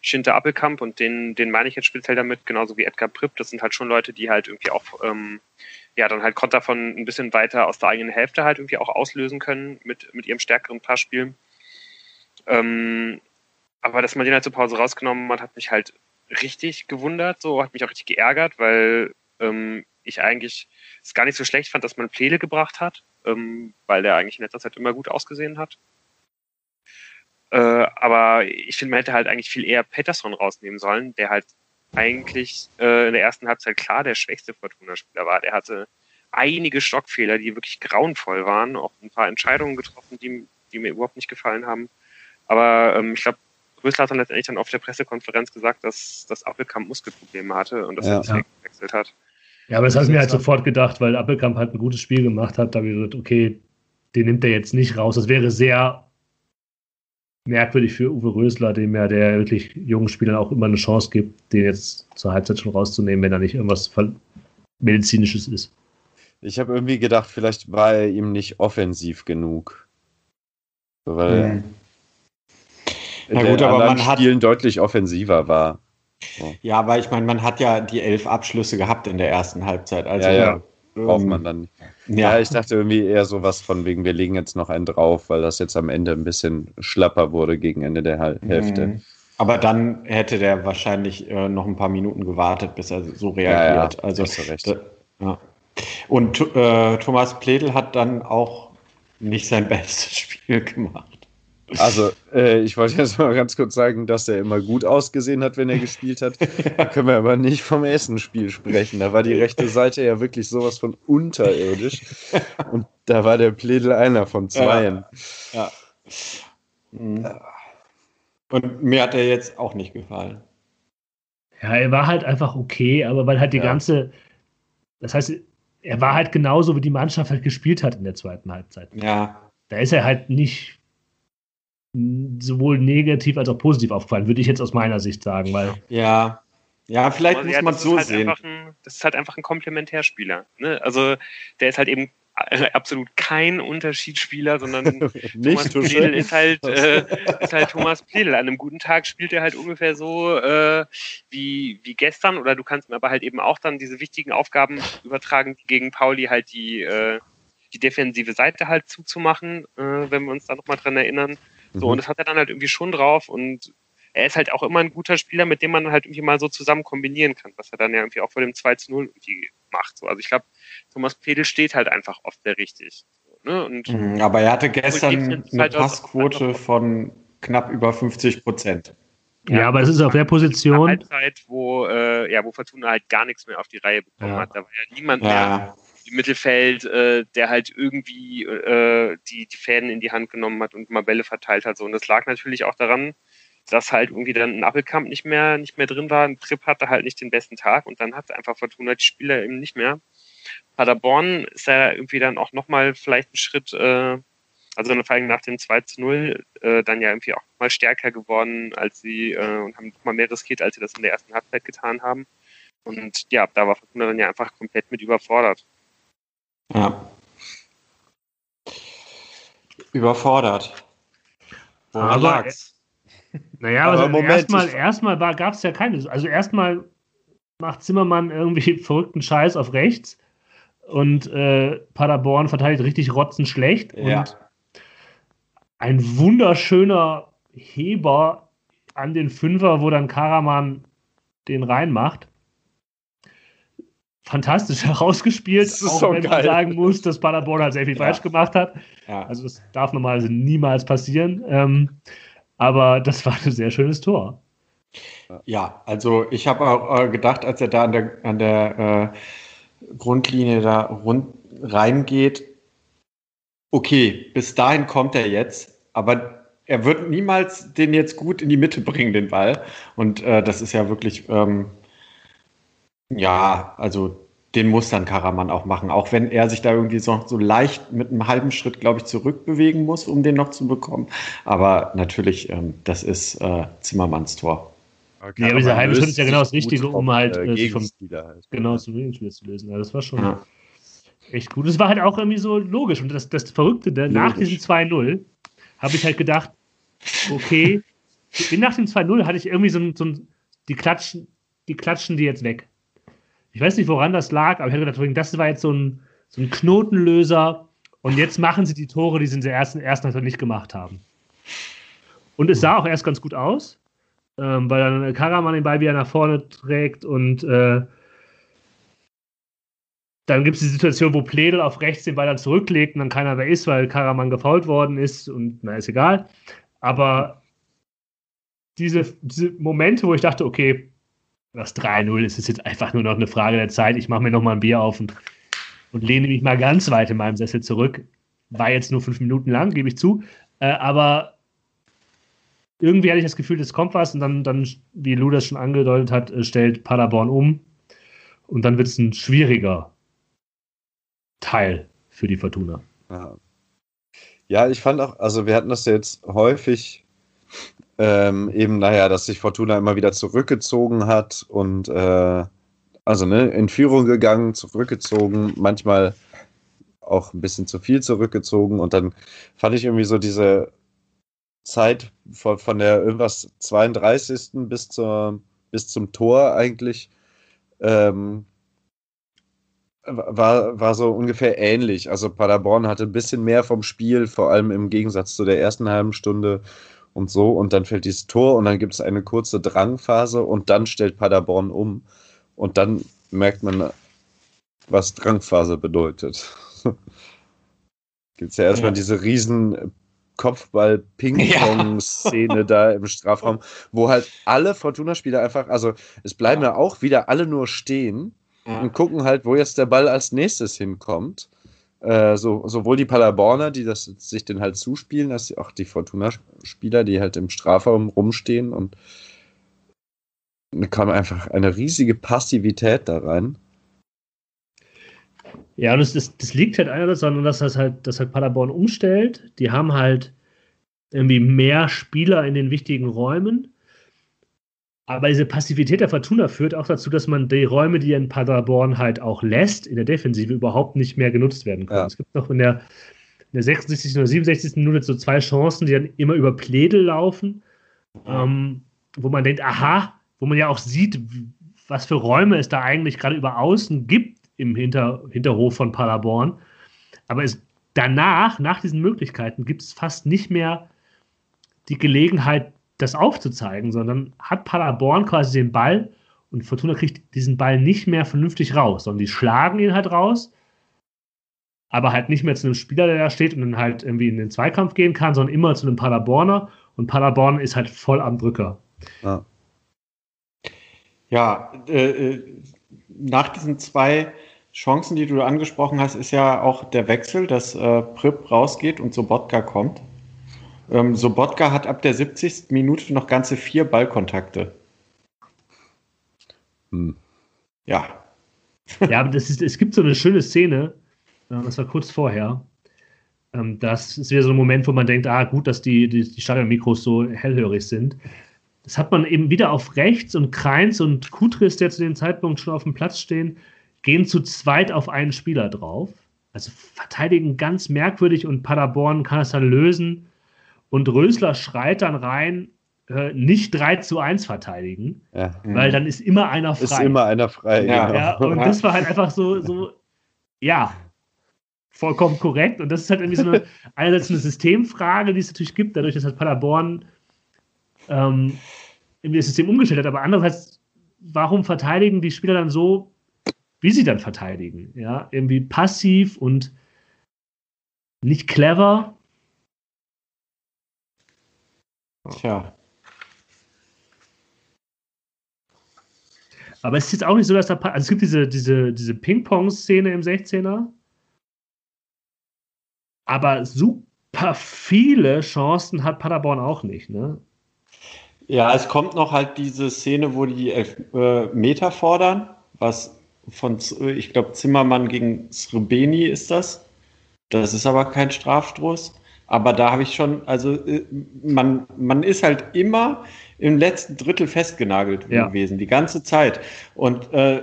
[SPEAKER 1] Schinter Appelkamp und den, den meine ich jetzt speziell damit, genauso wie Edgar Pripp, das sind halt schon Leute, die halt irgendwie auch, ähm, ja, dann halt Konter von ein bisschen weiter aus der eigenen Hälfte halt irgendwie auch auslösen können mit, mit ihrem stärkeren Passspiel. Ähm, aber dass man den halt zur Pause rausgenommen hat, hat mich halt richtig gewundert, so hat mich auch richtig geärgert, weil ähm, ich eigentlich es gar nicht so schlecht fand, dass man Pläle gebracht hat, ähm, weil der eigentlich in letzter Zeit immer gut ausgesehen hat. Äh, aber ich finde, man hätte halt eigentlich viel eher Peterson rausnehmen sollen, der halt eigentlich äh, in der ersten Halbzeit klar der schwächste Fortuna-Spieler war. Der hatte einige Stockfehler, die wirklich grauenvoll waren, auch ein paar Entscheidungen getroffen, die, die mir überhaupt nicht gefallen haben. Aber ähm, ich glaube, Rösler hat dann letztendlich dann auf der Pressekonferenz gesagt, dass das Appelkamp Muskelprobleme hatte und dass ja, er deswegen ja. gewechselt hat.
[SPEAKER 2] Ja, aber das habe ich mir halt sofort gedacht, weil Appelkamp halt ein gutes Spiel gemacht hat. Da habe ich gesagt, okay, den nimmt er jetzt nicht raus. Das wäre sehr merkwürdig für Uwe Rösler, dem ja der wirklich jungen Spielern auch immer eine Chance gibt, den jetzt zur Halbzeit schon rauszunehmen, wenn da nicht irgendwas medizinisches ist.
[SPEAKER 4] Ich habe irgendwie gedacht, vielleicht war er ihm nicht offensiv genug. Weil ja, gut, aber man Spielen hat deutlich offensiver war.
[SPEAKER 3] So. Ja, aber ich meine, man hat ja die elf Abschlüsse gehabt in der ersten Halbzeit. Also
[SPEAKER 4] ja, ja. braucht man dann nicht. Ja. ja. ich dachte irgendwie eher sowas von wegen, wir legen jetzt noch einen drauf, weil das jetzt am Ende ein bisschen schlapper wurde gegen Ende der Hälfte. Mhm.
[SPEAKER 3] Aber dann hätte der wahrscheinlich äh, noch ein paar Minuten gewartet, bis er so reagiert. Ja, ja, also, hast du recht. Da, ja. Und äh, Thomas Pledel hat dann auch nicht sein bestes Spiel gemacht.
[SPEAKER 4] Also, äh, ich wollte jetzt mal ganz kurz sagen, dass er immer gut ausgesehen hat, wenn er gespielt hat. Da können wir aber nicht vom Essen-Spiel sprechen. Da war die rechte Seite ja wirklich sowas von unterirdisch. Und da war der Pledel einer von zweien. Ja. ja.
[SPEAKER 3] Mhm. Und mir hat er jetzt auch nicht gefallen.
[SPEAKER 2] Ja, er war halt einfach okay, aber weil halt die ja. ganze, das heißt, er war halt genauso, wie die Mannschaft halt gespielt hat in der zweiten Halbzeit.
[SPEAKER 3] Ja.
[SPEAKER 2] Da ist er halt nicht sowohl negativ als auch positiv aufgefallen, würde ich jetzt aus meiner Sicht sagen, weil.
[SPEAKER 3] Ja. Ja, vielleicht muss man es so
[SPEAKER 1] halt
[SPEAKER 3] sehen.
[SPEAKER 1] Ein, das ist halt einfach ein Komplementärspieler. Ne? Also der ist halt eben absolut kein Unterschiedsspieler, sondern Thomas Pledel ist halt, äh, ist halt Thomas Pledel. An einem guten Tag spielt er halt ungefähr so äh, wie, wie gestern oder du kannst mir aber halt eben auch dann diese wichtigen Aufgaben übertragen, gegen Pauli halt die, äh, die defensive Seite halt zuzumachen, äh, wenn wir uns da nochmal dran erinnern. So, mhm. und das hat er dann halt irgendwie schon drauf und er ist halt auch immer ein guter Spieler, mit dem man halt irgendwie mal so zusammen kombinieren kann, was er dann ja irgendwie auch vor dem 2 zu 0 irgendwie macht. So, also ich glaube, Thomas Pedel steht halt einfach oft sehr richtig.
[SPEAKER 3] Ne? Und mhm, aber er hatte gestern eine halt Passquote von knapp über 50 Prozent.
[SPEAKER 2] Ja, ja, aber es ist auf der Position.
[SPEAKER 1] Halbzeit, wo, äh, ja, wo Fortuna halt gar nichts mehr auf die Reihe bekommen ja. hat. Da war ja niemand ja. mehr im Mittelfeld, äh, der halt irgendwie äh, die, die Fäden in die Hand genommen hat und mal Bälle verteilt hat. So. Und das lag natürlich auch daran, dass halt irgendwie dann ein Appelkamp nicht mehr, nicht mehr drin war. Ein Trip hatte halt nicht den besten Tag und dann hat einfach Fortuna die Spieler eben nicht mehr. Paderborn ist ja irgendwie dann auch nochmal vielleicht ein Schritt, äh, also vor allem nach dem 2 zu 0, äh, dann ja irgendwie auch mal stärker geworden, als sie äh, und haben nochmal mehr riskiert, als sie das in der ersten Halbzeit getan haben. Und ja, da war Fortuna dann ja einfach komplett mit überfordert.
[SPEAKER 3] Ja. Überfordert.
[SPEAKER 2] Woran aber, lag's? Naja, aber also erstmal, erstmal gab es ja keine. Also erstmal macht Zimmermann irgendwie verrückten Scheiß auf rechts und äh, Paderborn verteidigt richtig rotzenschlecht. Ja. Und ein wunderschöner Heber an den Fünfer, wo dann Karaman den reinmacht. Fantastisch herausgespielt, auch so wenn geil. man sagen muss, dass Paderborn halt sehr viel ja. falsch gemacht hat. Ja. Also das darf normalerweise niemals passieren. Ähm, aber das war ein sehr schönes Tor.
[SPEAKER 3] Ja, also ich habe auch äh, gedacht, als er da an der, an der äh, Grundlinie da rund reingeht, okay, bis dahin kommt er jetzt, aber er wird niemals den jetzt gut in die Mitte bringen, den Ball. Und äh, das ist ja wirklich, ähm, ja, also den muss dann Karaman auch machen, auch wenn er sich da irgendwie so, so leicht mit einem halben Schritt, glaube ich, zurückbewegen muss, um den noch zu bekommen. Aber natürlich, ähm, das ist äh, Zimmermanns Tor.
[SPEAKER 2] Ja, aber dieser halbe Schritt ist ja genau das Richtige, um halt äh, äh vom, halt. genau zum Gegenspieler zu lösen. Also das war schon ja. echt gut. Das war halt auch irgendwie so logisch. Und das, das Verrückte, ne? nach diesem 2-0 habe ich halt gedacht, okay, nach dem 2-0 hatte ich irgendwie so ein, so ein, die klatschen, die klatschen die jetzt weg. Ich weiß nicht, woran das lag, aber ich hatte gedacht, das war jetzt so ein, so ein Knotenlöser. Und jetzt machen sie die Tore, die sie in der ersten, ersten Halbzeit nicht gemacht haben. Und es sah auch erst ganz gut aus ähm, weil dann Karaman den Ball wieder nach vorne trägt und äh, dann gibt es die Situation, wo Pledel auf rechts den Ball dann zurücklegt und dann keiner mehr ist, weil Karaman gefault worden ist und na, ist egal. Aber diese, diese Momente, wo ich dachte, okay, das 3-0 ist, ist jetzt einfach nur noch eine Frage der Zeit. Ich mache mir noch mal ein Bier auf und, und lehne mich mal ganz weit in meinem Sessel zurück. War jetzt nur fünf Minuten lang, gebe ich zu. Äh, aber irgendwie hatte ich das Gefühl, es kommt was und dann, dann wie Lu das schon angedeutet hat, äh, stellt Paderborn um und dann wird es ein schwieriger Teil für die Fortuna.
[SPEAKER 4] Ja. ja, ich fand auch, also wir hatten das jetzt häufig ähm, eben, naja, dass sich Fortuna immer wieder zurückgezogen hat und äh, also ne, in Führung gegangen, zurückgezogen, manchmal auch ein bisschen zu viel zurückgezogen und dann fand ich irgendwie so diese Zeit von, von der irgendwas 32. bis, zur, bis zum Tor eigentlich ähm, war, war so ungefähr ähnlich. Also Paderborn hatte ein bisschen mehr vom Spiel, vor allem im Gegensatz zu der ersten halben Stunde und so. Und dann fällt dieses Tor und dann gibt es eine kurze Drangphase und dann stellt Paderborn um. Und dann merkt man, was Drangphase bedeutet. gibt es ja erstmal ja. diese riesen Kopfball-Ping-Pong-Szene ja. da im Strafraum, wo halt alle Fortuna-Spieler einfach, also es bleiben ja. ja auch wieder alle nur stehen und gucken halt, wo jetzt der Ball als nächstes hinkommt. Äh, so, sowohl die Paderborner, die das sich den halt zuspielen, als auch die Fortuna-Spieler, die halt im Strafraum rumstehen und Da kam einfach eine riesige Passivität da rein.
[SPEAKER 2] Ja, und das, das, das liegt halt einerseits daran, dass das halt, dass halt Paderborn umstellt. Die haben halt irgendwie mehr Spieler in den wichtigen Räumen. Aber diese Passivität der Fortuna führt auch dazu, dass man die Räume, die in Paderborn halt auch lässt, in der Defensive überhaupt nicht mehr genutzt werden können. Ja. Es gibt noch in der, in der 66. oder 67. Minute so zwei Chancen, die dann immer über Plädel laufen, ähm, wo man denkt, aha, wo man ja auch sieht, was für Räume es da eigentlich gerade über außen gibt im Hinter, Hinterhof von Paderborn. Aber es, danach, nach diesen Möglichkeiten, gibt es fast nicht mehr die Gelegenheit, das aufzuzeigen, sondern hat Paderborn quasi den Ball und Fortuna kriegt diesen Ball nicht mehr vernünftig raus, sondern die schlagen ihn halt raus, aber halt nicht mehr zu einem Spieler, der da steht und dann halt irgendwie in den Zweikampf gehen kann, sondern immer zu einem Paderborner und Paderborn ist halt voll am Drücker.
[SPEAKER 3] Ja, ja äh, äh nach diesen zwei Chancen, die du angesprochen hast, ist ja auch der Wechsel, dass äh, Prip rausgeht und Sobotka kommt. Ähm, Sobotka hat ab der 70. Minute noch ganze vier Ballkontakte.
[SPEAKER 2] Hm. Ja. Ja, aber das ist, es gibt so eine schöne Szene, äh, das war kurz vorher. Ähm, das ist wieder so ein Moment, wo man denkt, ah, gut, dass die, die, die Stadionmikros so hellhörig sind. Das hat man eben wieder auf rechts und Kreins und Kutris, der zu dem Zeitpunkt schon auf dem Platz stehen, gehen zu zweit auf einen Spieler drauf. Also verteidigen ganz merkwürdig und Paderborn kann es dann lösen. Und Rösler schreit dann rein, äh, nicht 3 zu 1 verteidigen, ja. weil dann ist immer einer frei.
[SPEAKER 4] Ist immer einer frei.
[SPEAKER 2] Ja, genau. ja und das war halt einfach so, so, ja, vollkommen korrekt. Und das ist halt irgendwie so eine, einerseits eine Systemfrage, die es natürlich gibt, dadurch, dass halt Paderborn ähm, irgendwie das System umgestellt hat, aber andererseits, warum verteidigen die Spieler dann so, wie sie dann verteidigen? Ja, irgendwie passiv und nicht clever.
[SPEAKER 3] Tja.
[SPEAKER 2] Aber es ist jetzt auch nicht so, dass da. Also es gibt diese, diese, diese Ping-Pong-Szene im 16er. Aber super viele Chancen hat Paderborn auch nicht, ne?
[SPEAKER 3] Ja, es kommt noch halt diese Szene, wo die elf äh, Meter fordern, was von, ich glaube, Zimmermann gegen Srebeni ist das. Das ist aber kein Strafstoß. Aber da habe ich schon, also äh, man, man ist halt immer im letzten Drittel festgenagelt ja. gewesen, die ganze Zeit. Und äh,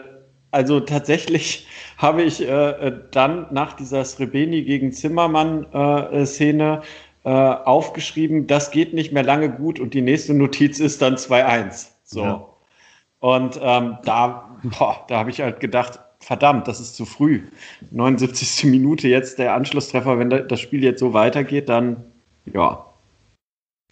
[SPEAKER 3] also tatsächlich habe ich äh, dann nach dieser Srebeni gegen Zimmermann-Szene äh, äh, aufgeschrieben, das geht nicht mehr lange gut und die nächste Notiz ist dann 2-1. So. Ja. Und ähm, da, boah, da habe ich halt gedacht, verdammt, das ist zu früh. 79. Minute jetzt der Anschlusstreffer, wenn das Spiel jetzt so weitergeht, dann ja.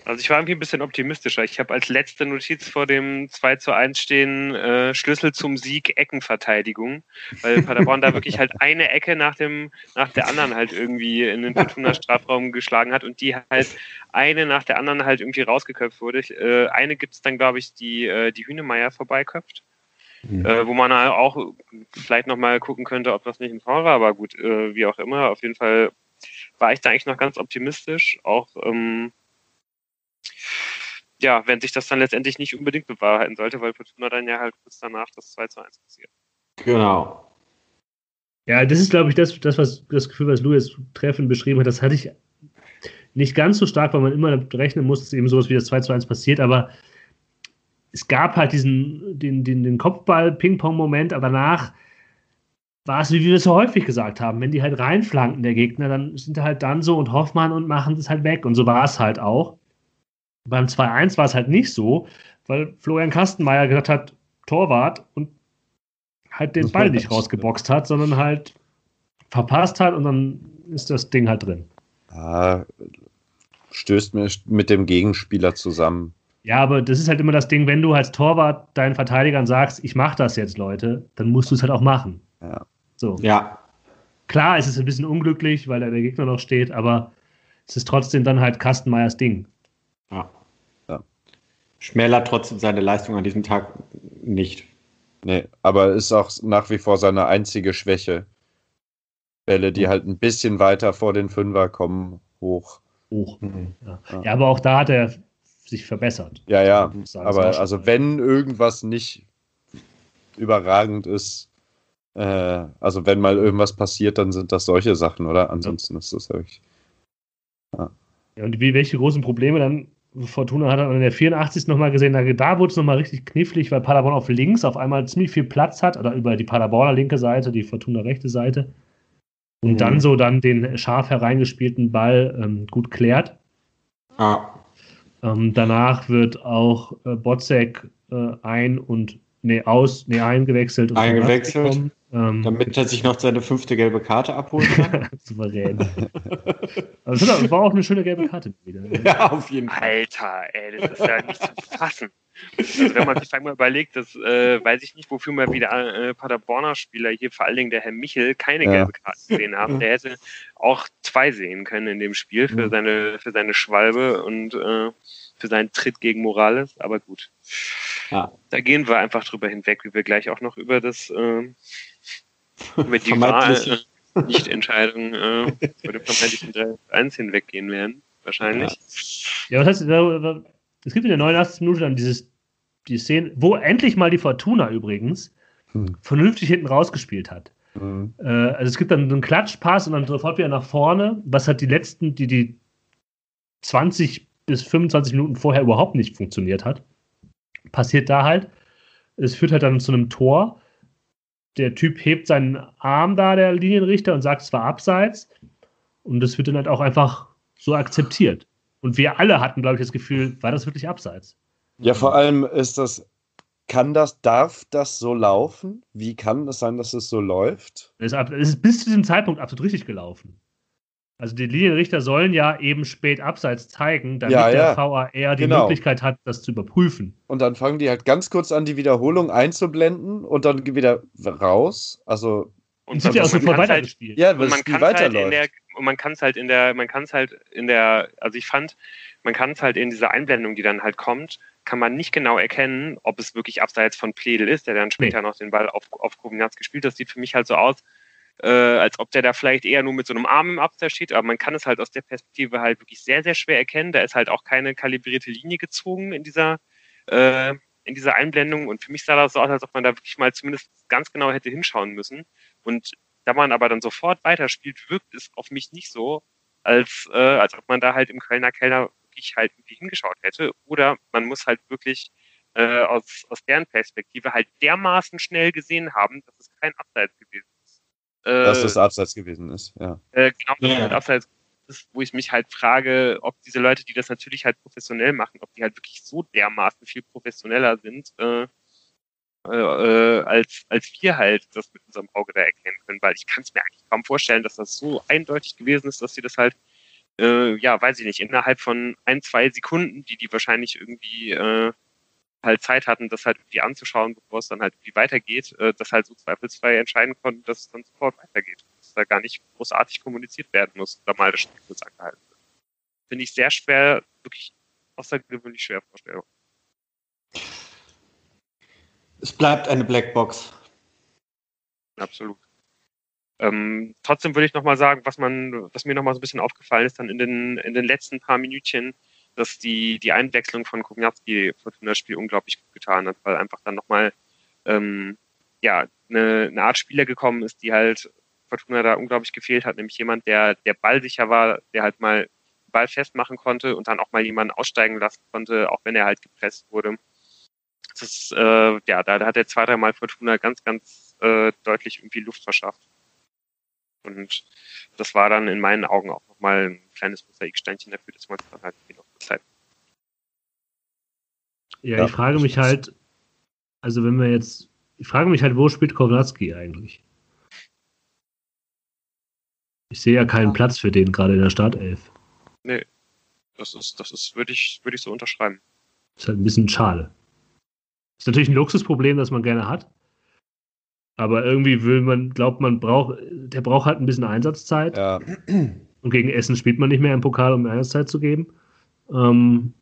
[SPEAKER 1] Also ich war irgendwie ein bisschen optimistischer. Ich habe als letzte Notiz vor dem 2 zu 1 stehen, äh, Schlüssel zum Sieg, Eckenverteidigung. Weil Paderborn da wirklich halt eine Ecke nach, dem, nach der anderen halt irgendwie in den Fortuna Strafraum geschlagen hat und die halt eine nach der anderen halt irgendwie rausgeköpft wurde. Äh, eine gibt es dann, glaube ich, die, äh, die Hühnemeier vorbeiköpft. Mhm. Äh, wo man auch vielleicht nochmal gucken könnte, ob das nicht ein Foul war, aber gut, äh, wie auch immer. Auf jeden Fall war ich da eigentlich noch ganz optimistisch. Auch ähm, ja, wenn sich das dann letztendlich nicht unbedingt bewahrheiten sollte, weil Fortuna dann ja halt kurz danach das 2 zu 1 passiert.
[SPEAKER 3] Genau.
[SPEAKER 2] Ja, das ist, glaube ich, das, das, was das Gefühl, was Louis treffend beschrieben hat, das hatte ich nicht ganz so stark, weil man immer rechnen muss, dass eben sowas wie das 2 zu 1 passiert, aber es gab halt diesen, den, den, den Kopfball-Ping-Pong-Moment, aber danach war es, wie wir es so häufig gesagt haben, wenn die halt reinflanken, der Gegner, dann sind die halt dann so und Hoffmann und machen es halt weg. Und so war es halt auch. Beim 2-1 war es halt nicht so, weil Florian Kastenmeier gesagt hat, Torwart und halt den Ball nicht rausgeboxt hat, sondern halt verpasst hat und dann ist das Ding halt drin.
[SPEAKER 4] Ah, stößt mir mit dem Gegenspieler zusammen.
[SPEAKER 2] Ja, aber das ist halt immer das Ding, wenn du als Torwart deinen Verteidigern sagst, ich mach das jetzt, Leute, dann musst du es halt auch machen.
[SPEAKER 3] Ja.
[SPEAKER 2] So.
[SPEAKER 3] Ja.
[SPEAKER 2] Klar, es ist ein bisschen unglücklich, weil da der Gegner noch steht, aber es ist trotzdem dann halt Kastenmeyers Ding.
[SPEAKER 3] Ja. ja. Schmälert trotzdem seine Leistung an diesem Tag nicht.
[SPEAKER 4] Nee, aber ist auch nach wie vor seine einzige Schwäche. Bälle, die halt ein bisschen weiter vor den Fünfer kommen, hoch.
[SPEAKER 2] Hoch. Mhm. Ja. ja. aber auch da hat er sich verbessert.
[SPEAKER 4] Ja, ja. Aber also wenn irgendwas nicht überragend ist, äh, also wenn mal irgendwas passiert, dann sind das solche Sachen, oder? Ansonsten ja. ist das wirklich.
[SPEAKER 2] Ja. ja, und wie, welche großen Probleme dann Fortuna hat dann in der 84. nochmal gesehen, da, da wurde es nochmal richtig knifflig, weil Paderborn auf links auf einmal ziemlich viel Platz hat, oder über die Paderborner linke Seite, die Fortuna rechte Seite. Und mhm. dann so dann den scharf hereingespielten Ball ähm, gut klärt. Ah. Ähm, danach wird auch äh, Botzek äh, ein und nee, aus, nee, eingewechselt.
[SPEAKER 3] eingewechselt. Ähm, damit er sich noch seine fünfte gelbe Karte abholen kann.
[SPEAKER 2] Souverän. also, das war auch eine schöne gelbe Karte
[SPEAKER 1] wieder. Ja, auf jeden Fall. Alter, ey, das ist ja nicht zu fassen. Also wenn man sich einmal überlegt, das äh, weiß ich nicht, wofür mal wieder äh, Paderborner Spieler hier, vor allen Dingen der Herr Michel, keine ja. gelbe Karte gesehen haben. Der hätte auch zwei sehen können in dem Spiel für mhm. seine, für seine Schwalbe und äh, für seinen Tritt gegen Morales. Aber gut. Ja. Da gehen wir einfach drüber hinweg, wie wir gleich auch noch über das äh, über die Wahl, äh, Nichtentscheidung äh, über den vermeintlichen 3-1 hinweggehen werden, wahrscheinlich.
[SPEAKER 2] Ja, ja was heißt, es gibt in der 89. Minute dann dieses, die Szene, wo endlich mal die Fortuna übrigens hm. vernünftig hinten rausgespielt hat. Mhm. Äh, also es gibt dann einen Klatschpass und dann sofort wieder nach vorne, was hat die letzten, die die 20 bis 25 Minuten vorher überhaupt nicht funktioniert hat. Passiert da halt. Es führt halt dann zu einem Tor der Typ hebt seinen Arm da, der Linienrichter, und sagt, es war abseits. Und das wird dann halt auch einfach so akzeptiert. Und wir alle hatten, glaube ich, das Gefühl, war das wirklich abseits?
[SPEAKER 4] Ja, vor allem ist das, kann das, darf das so laufen? Wie kann es sein, dass es so läuft?
[SPEAKER 2] Es ist bis zu diesem Zeitpunkt absolut richtig gelaufen. Also die Linienrichter sollen ja eben spät abseits zeigen, damit ja, ja. der VAR die genau. Möglichkeit hat, das zu überprüfen.
[SPEAKER 4] Und dann fangen die halt ganz kurz an, die Wiederholung einzublenden und dann wieder raus. Also
[SPEAKER 1] und sind ja auch sofort weitergespielt. Ja, und man kann halt in der und man kann es halt in der man kann es halt in der also ich fand man kann es halt in dieser Einblendung, die dann halt kommt, kann man nicht genau erkennen, ob es wirklich abseits von Pledel ist, der dann später nee. noch den Ball auf auf Kombinats gespielt. Das sieht für mich halt so aus, äh, als ob der da vielleicht eher nur mit so einem Arm im Abseits steht, aber man kann es halt aus der Perspektive halt wirklich sehr, sehr schwer erkennen. Da ist halt auch keine kalibrierte Linie gezogen in dieser, äh, in dieser Einblendung und für mich sah das so aus, als ob man da wirklich mal zumindest ganz genau hätte hinschauen müssen. Und da man aber dann sofort weiterspielt, wirkt es auf mich nicht so, als, äh, als ob man da halt im Kölner Keller wirklich halt irgendwie hingeschaut hätte. Oder man muss halt wirklich äh, aus, aus deren Perspektive halt dermaßen schnell gesehen haben, dass es kein Abseits gewesen
[SPEAKER 4] dass das äh, abseits gewesen ist, ja.
[SPEAKER 1] Äh, genau, dass ja. halt abseits ist, wo ich mich halt frage, ob diese Leute, die das natürlich halt professionell machen, ob die halt wirklich so dermaßen viel professioneller sind, äh, äh, als, als wir halt das mit unserem Auge da erkennen können, weil ich kann es mir eigentlich kaum vorstellen, dass das so eindeutig gewesen ist, dass sie das halt, äh, ja, weiß ich nicht, innerhalb von ein, zwei Sekunden, die die wahrscheinlich irgendwie äh, halt Zeit hatten, das halt irgendwie anzuschauen, bevor es dann halt irgendwie weitergeht, äh, dass halt so zweifelsfrei entscheiden konnten, dass es dann sofort weitergeht. Dass da gar nicht großartig kommuniziert werden muss oder mal das Spiel kurz angehalten wird. Finde ich sehr schwer, wirklich außergewöhnlich schwer vorstellbar.
[SPEAKER 3] Es bleibt eine Blackbox.
[SPEAKER 1] Absolut. Ähm, trotzdem würde ich nochmal sagen, was man, was mir nochmal so ein bisschen aufgefallen ist, dann in den, in den letzten paar Minütchen, dass die, die Einwechslung von Kowniatski für das Spiel unglaublich gut getan hat, weil einfach dann nochmal ähm, ja, eine, eine Art Spieler gekommen ist, die halt Fortuna da unglaublich gefehlt hat, nämlich jemand, der, der ballsicher war, der halt mal den Ball festmachen konnte und dann auch mal jemanden aussteigen lassen konnte, auch wenn er halt gepresst wurde. Das ist, äh, ja, da, hat er zwei, dreimal Fortuna ganz, ganz äh, deutlich irgendwie Luft verschafft. Und das war dann in meinen Augen auch nochmal ein kleines Mosaiksteinchen dafür, dass man es dann halt noch Zeit.
[SPEAKER 2] Ja, ja, ich frage mich halt, also wenn wir jetzt, ich frage mich halt, wo spielt Kownatski eigentlich? Ich sehe ja keinen Platz für den gerade in der Startelf.
[SPEAKER 1] Nee, das ist, das ist, würde ich, würde ich so unterschreiben.
[SPEAKER 2] Ist halt ein bisschen schade. Ist natürlich ein Luxusproblem, das man gerne hat. Aber irgendwie will man, glaubt man, braucht, der braucht halt ein bisschen Einsatzzeit. Ja. Und gegen Essen spielt man nicht mehr im Pokal, um Einsatzzeit zu geben. Ähm,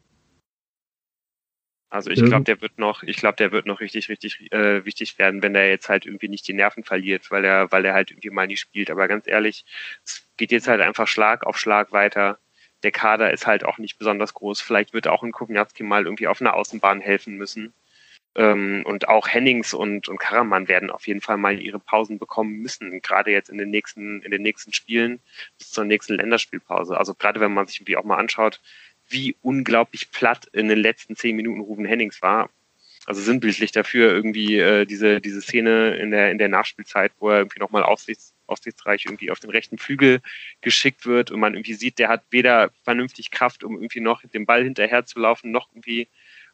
[SPEAKER 1] also ich glaube, der wird noch, ich glaube, der wird noch richtig, richtig äh, wichtig werden, wenn er jetzt halt irgendwie nicht die Nerven verliert, weil er, weil er halt irgendwie mal nicht spielt. Aber ganz ehrlich, es geht jetzt halt einfach Schlag auf Schlag weiter. der Kader ist halt auch nicht besonders groß. Vielleicht wird auch ein Kowinatski mal irgendwie auf einer Außenbahn helfen müssen. Ähm, und auch Hennings und, und Karaman werden auf jeden Fall mal ihre Pausen bekommen müssen, gerade jetzt in den nächsten, in den nächsten Spielen bis zur nächsten Länderspielpause. Also gerade wenn man sich irgendwie auch mal anschaut, wie unglaublich platt in den letzten zehn Minuten Ruben Hennings war. Also sinnbildlich dafür irgendwie äh, diese, diese Szene in der, in der Nachspielzeit, wo er irgendwie nochmal aufsichts, aussichtsreich irgendwie auf den rechten Flügel geschickt wird und man irgendwie sieht, der hat weder vernünftig Kraft, um irgendwie noch den Ball hinterher zu laufen, noch irgendwie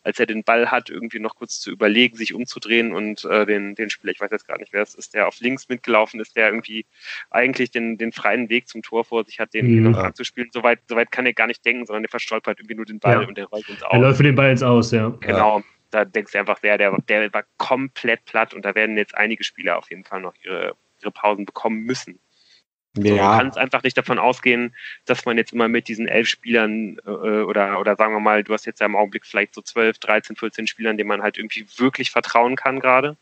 [SPEAKER 1] als er den Ball hat, irgendwie noch kurz zu überlegen, sich umzudrehen und äh, den, den Spieler, ich weiß jetzt gar nicht, wer es ist, der auf links mitgelaufen ist, der irgendwie eigentlich den, den freien Weg zum Tor vor sich hat, den, mhm. noch anzuspielen. Soweit, soweit kann er gar nicht denken, sondern der verstolpert irgendwie nur den Ball ja. und der rollt ins
[SPEAKER 2] Aus. Er läuft für den Ball ins Aus, ja.
[SPEAKER 1] Genau. Da denkst du einfach, der, der, der war komplett platt und da werden jetzt einige Spieler auf jeden Fall noch ihre, ihre Pausen bekommen müssen. Ja. So, man kann es einfach nicht davon ausgehen, dass man jetzt immer mit diesen elf Spielern äh, oder, oder sagen wir mal, du hast jetzt ja im Augenblick vielleicht so zwölf, 13, 14 Spielern, denen man halt irgendwie wirklich vertrauen kann gerade.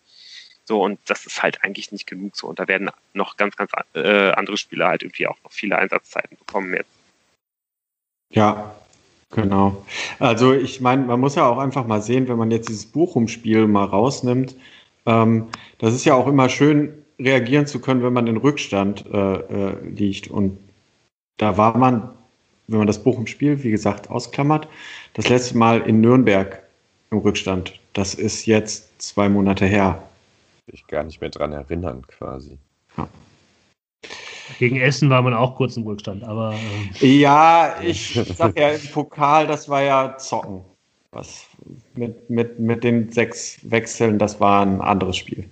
[SPEAKER 1] So, und das ist halt eigentlich nicht genug so. Und da werden noch ganz, ganz äh, andere Spieler halt irgendwie auch noch viele Einsatzzeiten bekommen jetzt.
[SPEAKER 3] Ja, genau. Also ich meine, man muss ja auch einfach mal sehen, wenn man jetzt dieses Bochum-Spiel mal rausnimmt, ähm, das ist ja auch immer schön, reagieren zu können, wenn man in Rückstand äh, äh, liegt. Und da war man, wenn man das Buch im Spiel, wie gesagt, ausklammert, das letzte Mal in Nürnberg im Rückstand. Das ist jetzt zwei Monate her.
[SPEAKER 4] Ich gar nicht mehr dran erinnern, quasi. Ja.
[SPEAKER 2] Gegen Essen war man auch kurz im Rückstand, aber.
[SPEAKER 3] Äh ja, ich sag ja, im Pokal, das war ja Zocken. Was mit, mit, mit den sechs Wechseln, das war ein anderes Spiel.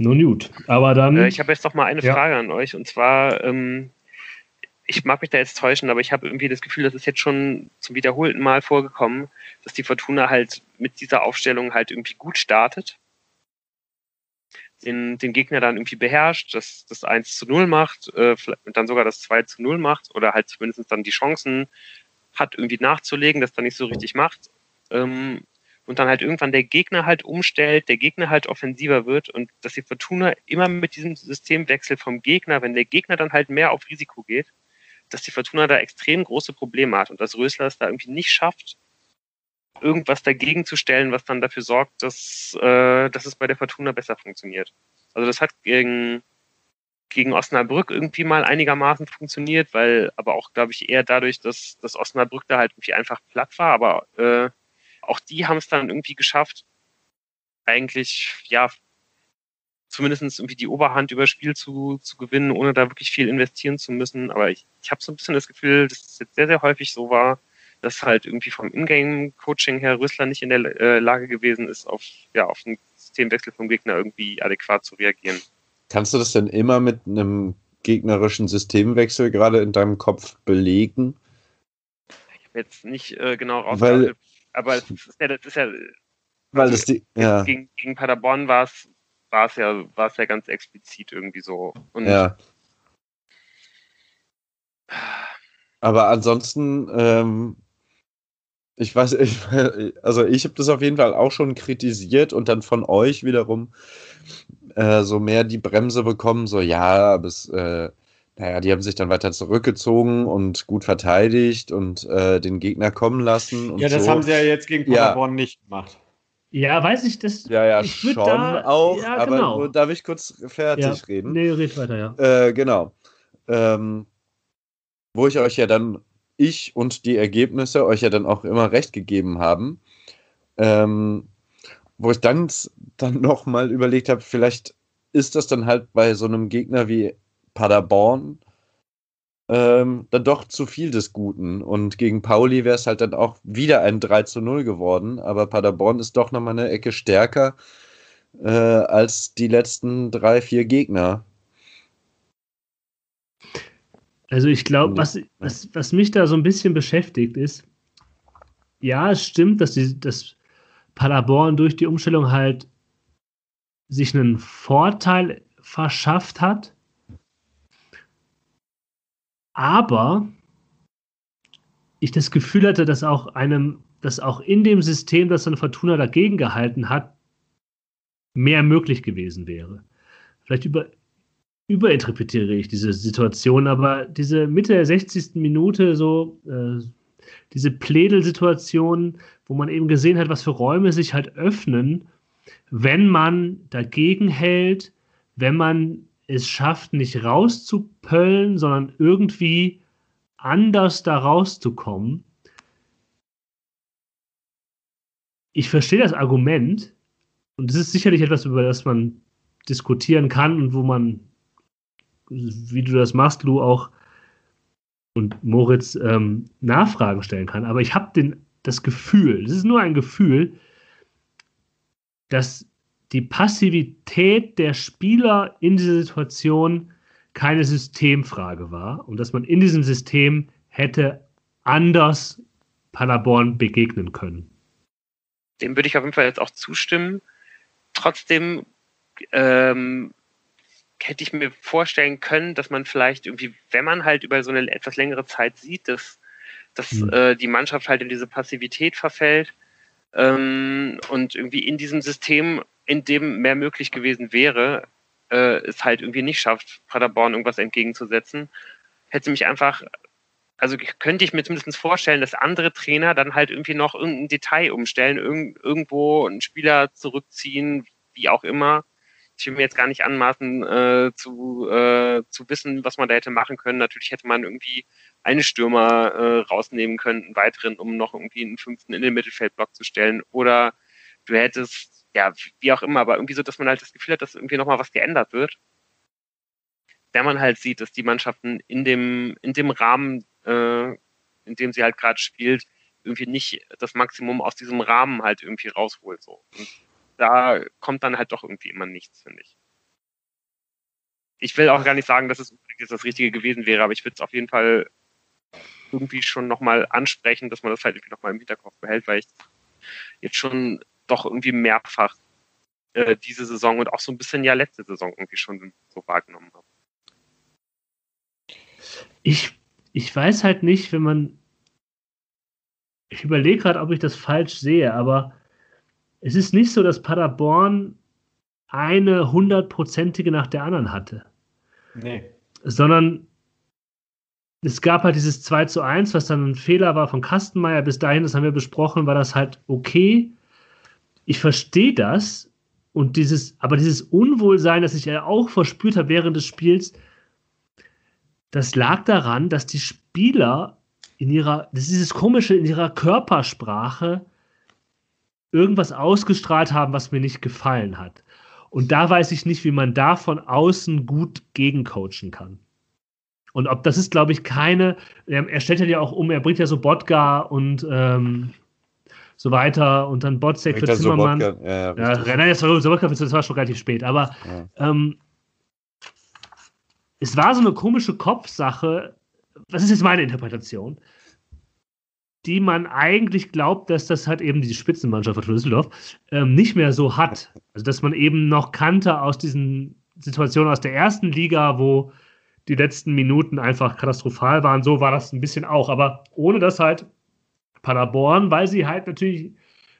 [SPEAKER 2] Nun gut, aber dann.
[SPEAKER 1] Äh, ich habe jetzt noch mal eine ja. Frage an euch und zwar, ähm, ich mag mich da jetzt täuschen, aber ich habe irgendwie das Gefühl, das ist jetzt schon zum wiederholten Mal vorgekommen, dass die Fortuna halt mit dieser Aufstellung halt irgendwie gut startet. Den, den Gegner dann irgendwie beherrscht, das, das 1 zu 0 macht, äh, und dann sogar das 2 zu 0 macht oder halt zumindest dann die Chancen hat, irgendwie nachzulegen, das dann nicht so richtig macht. Ähm, und dann halt irgendwann der Gegner halt umstellt, der Gegner halt offensiver wird und dass die Fortuna immer mit diesem Systemwechsel vom Gegner, wenn der Gegner dann halt mehr auf Risiko geht, dass die Fortuna da extrem große Probleme hat und dass Rösler es da irgendwie nicht schafft, irgendwas dagegen zu stellen, was dann dafür sorgt, dass, äh, dass es bei der Fortuna besser funktioniert. Also das hat gegen, gegen Osnabrück irgendwie mal einigermaßen funktioniert, weil aber auch, glaube ich, eher dadurch, dass, dass Osnabrück da halt irgendwie einfach platt war, aber äh, auch die haben es dann irgendwie geschafft, eigentlich, ja, zumindest irgendwie die Oberhand über Spiel zu, zu gewinnen, ohne da wirklich viel investieren zu müssen. Aber ich, ich habe so ein bisschen das Gefühl, dass es jetzt sehr, sehr häufig so war, dass halt irgendwie vom Ingame-Coaching her Rüssler nicht in der äh, Lage gewesen ist, auf, ja, auf einen Systemwechsel vom Gegner irgendwie adäquat zu reagieren.
[SPEAKER 4] Kannst du das denn immer mit einem gegnerischen Systemwechsel gerade in deinem Kopf belegen?
[SPEAKER 1] Ich habe jetzt nicht äh, genau
[SPEAKER 4] rausgearbeitet,
[SPEAKER 1] aber es ist ja, das ist ja.
[SPEAKER 4] Weil das die, ja.
[SPEAKER 1] Gegen, gegen Paderborn war es war es ja, war es ja ganz explizit irgendwie so. Und
[SPEAKER 4] ja. Aber ansonsten, ähm, ich weiß, ich, also ich habe das auf jeden Fall auch schon kritisiert und dann von euch wiederum äh, so mehr die Bremse bekommen, so ja, bis, äh, naja, die haben sich dann weiter zurückgezogen und gut verteidigt und äh, den Gegner kommen lassen.
[SPEAKER 3] ja, das
[SPEAKER 4] so.
[SPEAKER 3] haben sie ja jetzt gegen Paderborn ja. nicht gemacht.
[SPEAKER 2] Ja, weiß ich das.
[SPEAKER 4] Ja, ja, schon da, auch. Ja, aber genau. darf ich kurz fertig
[SPEAKER 2] ja.
[SPEAKER 4] reden?
[SPEAKER 2] Nee, red weiter, ja.
[SPEAKER 4] Äh, genau. Ähm, wo ich euch ja dann, ich und die Ergebnisse euch ja dann auch immer recht gegeben haben. Ähm, wo ich dann, dann nochmal überlegt habe, vielleicht ist das dann halt bei so einem Gegner wie Paderborn ähm, dann doch zu viel des Guten. Und gegen Pauli wäre es halt dann auch wieder ein 3 zu 0 geworden. Aber Paderborn ist doch nochmal eine Ecke stärker äh, als die letzten drei, vier Gegner.
[SPEAKER 2] Also ich glaube, was, was, was mich da so ein bisschen beschäftigt ist, ja, es stimmt, dass, die, dass Paderborn durch die Umstellung halt sich einen Vorteil verschafft hat aber ich das Gefühl hatte, dass auch einem, dass auch in dem System, das dann Fortuna dagegen gehalten hat, mehr möglich gewesen wäre. Vielleicht über, überinterpretiere ich diese Situation, aber diese Mitte der 60. Minute, so äh, diese Plädelsituation, wo man eben gesehen hat, was für Räume sich halt öffnen, wenn man dagegen hält, wenn man es schafft, nicht rauszupöllen, sondern irgendwie anders da rauszukommen. Ich verstehe das Argument und es ist sicherlich etwas, über das man diskutieren kann und wo man, wie du das machst, Lou, auch und Moritz ähm, Nachfragen stellen kann. Aber ich habe das Gefühl, es ist nur ein Gefühl, dass die Passivität der Spieler in dieser Situation keine Systemfrage war und dass man in diesem System hätte anders Paderborn begegnen können.
[SPEAKER 1] Dem würde ich auf jeden Fall jetzt auch zustimmen. Trotzdem ähm, hätte ich mir vorstellen können, dass man vielleicht irgendwie, wenn man halt über so eine etwas längere Zeit sieht, dass, dass mhm. äh, die Mannschaft halt in diese Passivität verfällt ähm, und irgendwie in diesem System, in dem mehr möglich gewesen wäre, äh, es halt irgendwie nicht schafft, Paderborn irgendwas entgegenzusetzen, hätte mich einfach, also könnte ich mir zumindest vorstellen, dass andere Trainer dann halt irgendwie noch irgendein Detail umstellen, irg irgendwo einen Spieler zurückziehen, wie auch immer ich will mir jetzt gar nicht anmaßen äh, zu, äh, zu wissen, was man da hätte machen können. Natürlich hätte man irgendwie einen Stürmer äh, rausnehmen können, einen weiteren, um noch irgendwie einen fünften in den Mittelfeldblock zu stellen. Oder du hättest, ja, wie auch immer, aber irgendwie so, dass man halt das Gefühl hat, dass irgendwie nochmal was geändert wird. Wenn man halt sieht, dass die Mannschaften in dem, in dem Rahmen, äh, in dem sie halt gerade spielt, irgendwie nicht das Maximum aus diesem Rahmen halt irgendwie rausholt. So. Und da kommt dann halt doch irgendwie immer nichts, finde ich. Ich will auch gar nicht sagen, dass es das Richtige gewesen wäre, aber ich würde es auf jeden Fall irgendwie schon nochmal ansprechen, dass man das halt irgendwie nochmal im Hinterkopf behält, weil ich jetzt schon doch irgendwie mehrfach äh, diese Saison und auch so ein bisschen ja letzte Saison irgendwie schon so wahrgenommen habe.
[SPEAKER 2] Ich, ich weiß halt nicht, wenn man. Ich überlege gerade, ob ich das falsch sehe, aber es ist nicht so, dass Paderborn eine hundertprozentige nach der anderen hatte. Nee. Sondern es gab halt dieses 2 zu 1, was dann ein Fehler war von Kastenmeier. Bis dahin, das haben wir besprochen, war das halt okay. Ich verstehe das. Und dieses, aber dieses Unwohlsein, das ich ja auch verspürt habe während des Spiels, das lag daran, dass die Spieler in ihrer, das ist dieses komische, in ihrer Körpersprache irgendwas ausgestrahlt haben, was mir nicht gefallen hat. Und da weiß ich nicht, wie man da von außen gut gegencoachen kann. Und ob das ist, glaube ich, keine. Er, stellt ja auch um, er bringt ja so Bodga und ähm, so weiter und dann Botzek für Zimmermann. So ja, ja, ja, nein, das war, das war schon relativ spät. Aber ja. ähm, es war so eine komische Kopfsache. Das ist jetzt meine Interpretation die man eigentlich glaubt, dass das halt eben die Spitzenmannschaft von Düsseldorf ähm, nicht mehr so hat. Also dass man eben noch kannte aus diesen Situationen aus der ersten Liga, wo die letzten Minuten einfach katastrophal waren. So war das ein bisschen auch. Aber ohne dass halt Paderborn, weil sie halt natürlich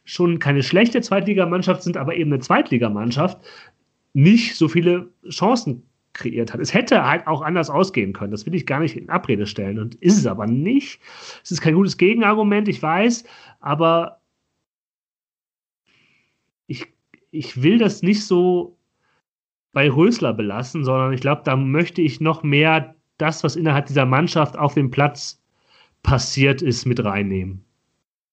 [SPEAKER 2] schon keine schlechte Zweitligamannschaft sind, aber eben eine Zweitligamannschaft, nicht so viele Chancen kreiert hat. Es hätte halt auch anders ausgehen können. Das will ich gar nicht in Abrede stellen und ist es aber nicht. Es ist kein gutes Gegenargument, ich weiß, aber ich, ich will das nicht so bei Rösler belassen, sondern ich glaube, da möchte ich noch mehr das, was innerhalb dieser Mannschaft auf dem Platz passiert ist, mit reinnehmen.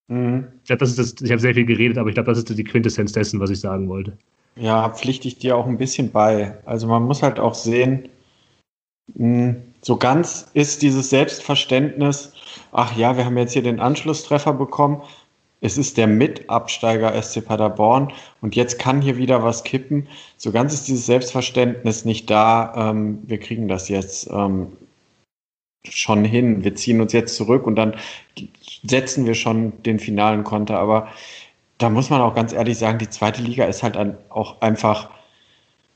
[SPEAKER 2] Mhm. Ich glaube, das ist das, ich habe sehr viel geredet, aber ich glaube, das ist die Quintessenz dessen, was ich sagen wollte.
[SPEAKER 3] Ja, pflichte ich dir auch ein bisschen bei. Also man muss halt auch sehen, hm, so ganz ist dieses Selbstverständnis, ach ja, wir haben jetzt hier den Anschlusstreffer bekommen, es ist der Mitabsteiger SC Paderborn und jetzt kann hier wieder was kippen. So ganz ist dieses Selbstverständnis nicht da, ähm, wir kriegen das jetzt ähm, schon hin, wir ziehen uns jetzt zurück und dann setzen wir schon den finalen Konter. Aber da muss man auch ganz ehrlich sagen, die zweite Liga ist halt auch einfach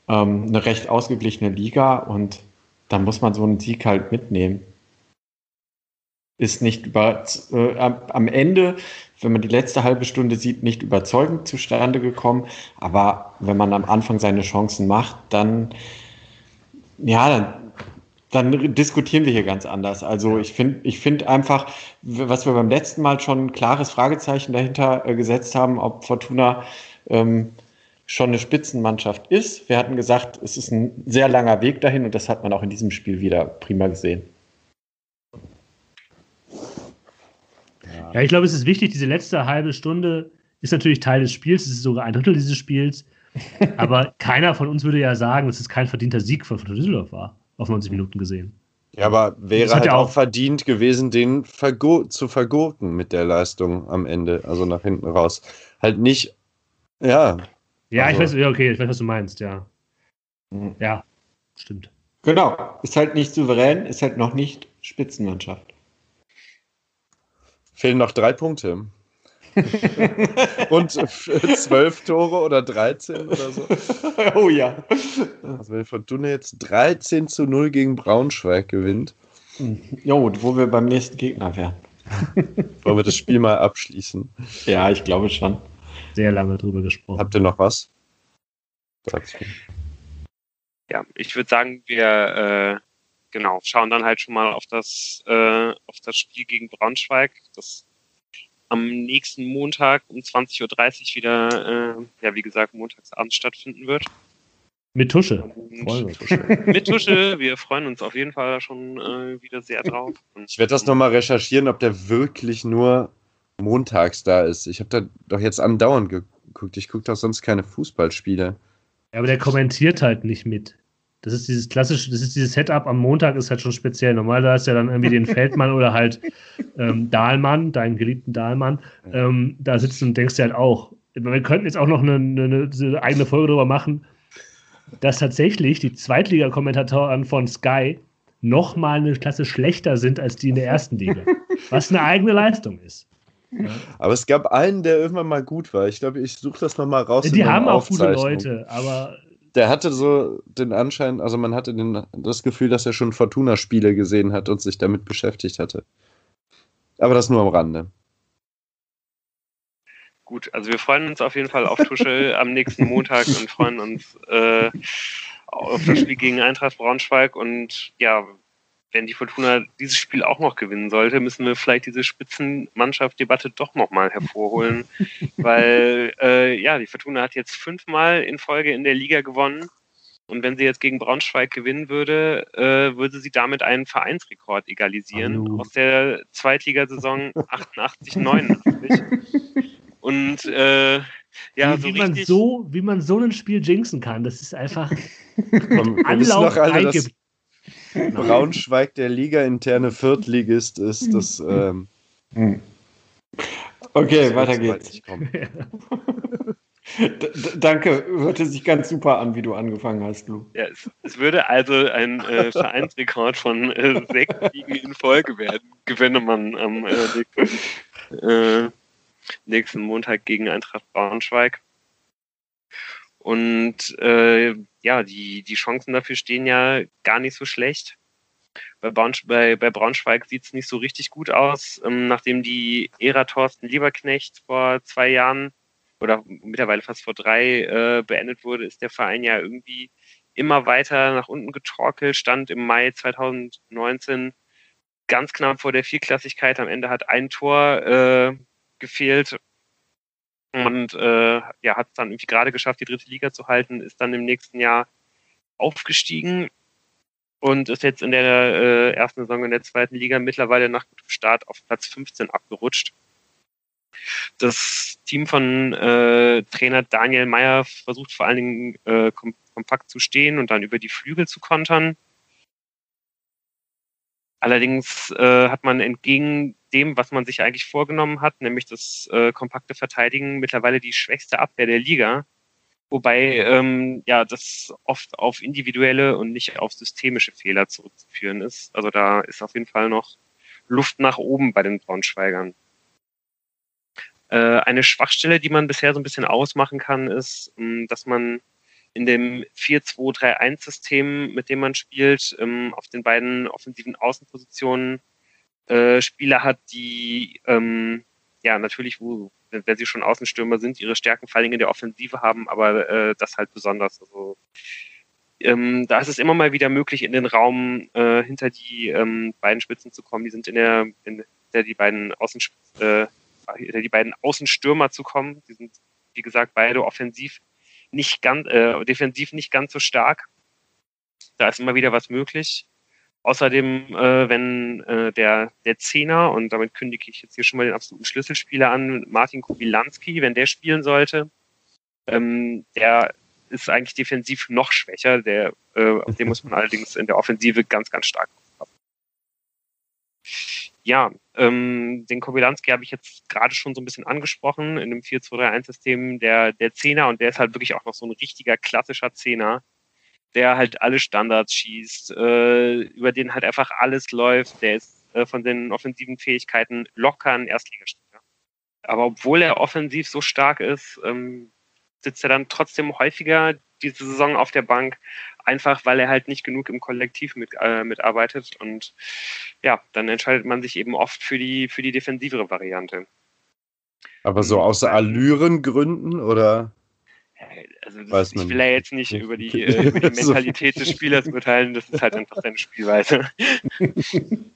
[SPEAKER 3] ähm, eine recht ausgeglichene Liga und da muss man so einen Sieg halt mitnehmen. Ist nicht über, äh, am Ende, wenn man die letzte halbe Stunde sieht, nicht überzeugend zustande gekommen. Aber wenn man am Anfang seine Chancen macht, dann Ja, dann, dann diskutieren wir hier ganz anders. Also ich finde ich finde einfach, was wir beim letzten Mal schon ein klares Fragezeichen dahinter äh, gesetzt haben, ob Fortuna ähm, schon eine Spitzenmannschaft ist. Wir hatten gesagt, es ist ein sehr langer Weg dahin und das hat man auch in diesem Spiel wieder prima gesehen.
[SPEAKER 2] Ja, ich glaube, es ist wichtig, diese letzte halbe Stunde ist natürlich Teil des Spiels, es ist sogar ein Drittel dieses Spiels. Aber keiner von uns würde ja sagen, dass es kein verdienter Sieg von Düsseldorf war, auf 90 Minuten gesehen.
[SPEAKER 4] Ja, aber wäre halt ja auch verdient gewesen, den vergo zu vergurken mit der Leistung am Ende, also nach hinten raus. Halt nicht, ja.
[SPEAKER 2] Ja, also. ich weiß, ja, okay, ich weiß, was du meinst, ja. Mhm. Ja, stimmt.
[SPEAKER 3] Genau, ist halt nicht souverän, ist halt noch nicht Spitzenmannschaft.
[SPEAKER 4] Fehlen noch drei Punkte. und zwölf Tore oder 13 oder so.
[SPEAKER 3] Oh ja.
[SPEAKER 4] Also wenn Fortuna jetzt 13 zu 0 gegen Braunschweig gewinnt.
[SPEAKER 3] Jo, wo wir beim nächsten Gegner wären.
[SPEAKER 4] Wollen wir das Spiel mal abschließen?
[SPEAKER 3] Ja, ich glaube schon.
[SPEAKER 2] Sehr lange drüber gesprochen.
[SPEAKER 4] Habt ihr noch was?
[SPEAKER 1] Sag's mir. Ja, ich würde sagen, wir äh, genau schauen dann halt schon mal auf das, äh, auf das Spiel gegen Braunschweig. Das am nächsten Montag um 20.30 Uhr wieder, äh, ja, wie gesagt, montagsabends stattfinden wird.
[SPEAKER 2] Mit Tusche.
[SPEAKER 1] mit Tusche. Wir freuen uns auf jeden Fall schon äh, wieder sehr drauf.
[SPEAKER 4] Und, ich werde das nochmal recherchieren, ob der wirklich nur montags da ist. Ich habe da doch jetzt andauernd geguckt. Ich gucke doch sonst keine Fußballspiele.
[SPEAKER 2] Ja, aber der kommentiert halt nicht mit. Das ist dieses klassische, das ist dieses Setup am Montag ist halt schon speziell. Normal da ist ja dann irgendwie den Feldmann oder halt ähm, Dahlmann, deinen geliebten Dahlmann, ähm, da sitzt und denkst du halt auch. Wir könnten jetzt auch noch eine, eine, eine eigene Folge darüber machen, dass tatsächlich die Zweitliga-Kommentatoren von Sky noch mal eine Klasse schlechter sind als die in der ersten Liga. Was eine eigene Leistung ist.
[SPEAKER 4] Ja. Aber es gab einen, der irgendwann mal gut war. Ich glaube, ich suche das nochmal raus.
[SPEAKER 2] Die haben auch gute Leute, aber
[SPEAKER 4] der hatte so den Anschein, also man hatte den, das Gefühl, dass er schon Fortuna-Spiele gesehen hat und sich damit beschäftigt hatte. Aber das nur am Rande.
[SPEAKER 1] Gut, also wir freuen uns auf jeden Fall auf Tuschel am nächsten Montag und freuen uns äh, auf das Spiel gegen Eintracht Braunschweig und ja, wenn die Fortuna dieses Spiel auch noch gewinnen sollte, müssen wir vielleicht diese Spitzenmannschaft-Debatte doch nochmal hervorholen, weil äh, ja, die Fortuna hat jetzt fünfmal in Folge in der Liga gewonnen und wenn sie jetzt gegen Braunschweig gewinnen würde, äh, würde sie damit einen Vereinsrekord egalisieren Hallo. aus der Zweitligasaison 88, 89. Und äh, ja,
[SPEAKER 2] wie,
[SPEAKER 1] so
[SPEAKER 2] wie man so, wie man so ein Spiel jinxen kann, das ist einfach Anlauf
[SPEAKER 4] alle, dass, Braunschweig der Liga-interne Viertligist ist. Das, ähm,
[SPEAKER 3] hm. okay, das weiter geht's. Danke, hörte sich ganz super an, wie du angefangen hast, Lu.
[SPEAKER 1] Ja, es, es würde also ein äh, Vereinsrekord von äh, sechs Siegen in Folge werden, gewinne man am äh, nächsten, äh, nächsten Montag gegen Eintracht Braunschweig. Und äh, ja, die, die Chancen dafür stehen ja gar nicht so schlecht. Bei, Braunsch bei, bei Braunschweig sieht es nicht so richtig gut aus. Ähm, nachdem die Ära Thorsten Lieberknecht vor zwei Jahren oder mittlerweile fast vor drei äh, beendet wurde, ist der Verein ja irgendwie immer weiter nach unten getorkelt, stand im Mai 2019 ganz knapp vor der Vierklassigkeit. Am Ende hat ein Tor äh, gefehlt und äh, ja, hat es dann irgendwie gerade geschafft, die dritte Liga zu halten, ist dann im nächsten Jahr aufgestiegen und ist jetzt in der äh, ersten Saison in der zweiten Liga mittlerweile nach gutem Start auf Platz 15 abgerutscht. Das Team von äh, Trainer Daniel Meyer versucht vor allen Dingen äh, kom kompakt zu stehen und dann über die Flügel zu kontern. Allerdings äh, hat man entgegen dem, was man sich eigentlich vorgenommen hat, nämlich das äh, kompakte Verteidigen, mittlerweile die schwächste Abwehr der Liga. Wobei ähm, ja das oft auf individuelle und nicht auf systemische Fehler zurückzuführen ist. Also da ist auf jeden Fall noch Luft nach oben bei den Braunschweigern. Äh, eine Schwachstelle, die man bisher so ein bisschen ausmachen kann, ist, ähm, dass man in dem 4-2-3-1-System, mit dem man spielt, ähm, auf den beiden offensiven Außenpositionen äh, Spieler hat, die ähm, ja natürlich, wo, wenn sie schon Außenstürmer sind, ihre Stärken vor allem in der Offensive haben, aber äh, das halt besonders. Also ähm, da ist es immer mal wieder möglich, in den Raum äh, hinter die ähm, beiden Spitzen zu kommen. Die sind in der, in der die beiden Außen, äh, die beiden Außenstürmer zu kommen. Die sind, wie gesagt, beide offensiv nicht ganz, äh, defensiv nicht ganz so stark. Da ist immer wieder was möglich. Außerdem, äh, wenn äh, der, der Zehner, und damit kündige ich jetzt hier schon mal den absoluten Schlüsselspieler an, Martin Kubilanski, wenn der spielen sollte, ähm, der ist eigentlich defensiv noch schwächer. Der, äh, auf den muss man allerdings in der Offensive ganz, ganz stark haben. Ja, ähm, den Kobylanski habe ich jetzt gerade schon so ein bisschen angesprochen in dem 4-2-3-1-System der, der Zehner und der ist halt wirklich auch noch so ein richtiger klassischer Zehner der halt alle Standards schießt, äh, über den halt einfach alles läuft. Der ist äh, von den offensiven Fähigkeiten locker ein Erstligaspieler. Aber obwohl er offensiv so stark ist, ähm, sitzt er dann trotzdem häufiger diese Saison auf der Bank, einfach weil er halt nicht genug im Kollektiv mit, äh, mitarbeitet. Und ja, dann entscheidet man sich eben oft für die, für die defensivere Variante.
[SPEAKER 4] Aber so aus Allürengründen oder?
[SPEAKER 1] Also das, ich will ja jetzt nicht über die, äh, über die Mentalität des Spielers urteilen, das ist halt einfach seine Spielweise.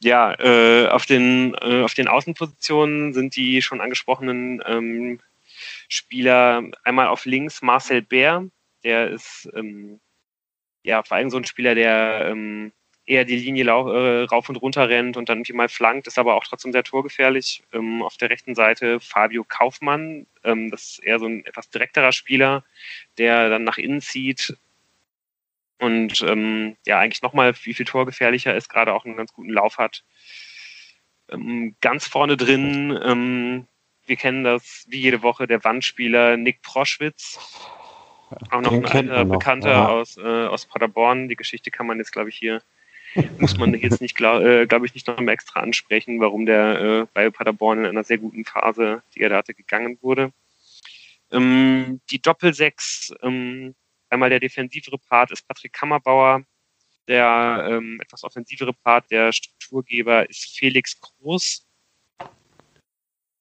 [SPEAKER 1] ja, äh, auf, den, äh, auf den Außenpositionen sind die schon angesprochenen ähm, Spieler einmal auf links Marcel Bär, der ist ähm, ja vor allem so ein Spieler, der ähm, eher die Linie äh, rauf und runter rennt und dann irgendwie mal flankt, ist aber auch trotzdem sehr torgefährlich. Ähm, auf der rechten Seite Fabio Kaufmann, ähm, das ist eher so ein etwas direkterer Spieler, der dann nach innen zieht und ähm, ja eigentlich nochmal wie viel torgefährlicher ist, gerade auch einen ganz guten Lauf hat. Ähm, ganz vorne drin, ähm, wir kennen das wie jede Woche, der Wandspieler Nick Proschwitz. Auch noch Den ein alter Bekannter ja. aus, äh, aus Paderborn. Die Geschichte kann man jetzt, glaube ich, hier muss man jetzt nicht, glaube äh, glaub ich, nicht noch mal extra ansprechen, warum der äh, bei Paderborn in einer sehr guten Phase, die er da hatte, gegangen wurde. Ähm, die Doppelsechs, ähm, einmal der defensivere Part ist Patrick Kammerbauer, der ähm, etwas offensivere Part, der Strukturgeber ist Felix Groß.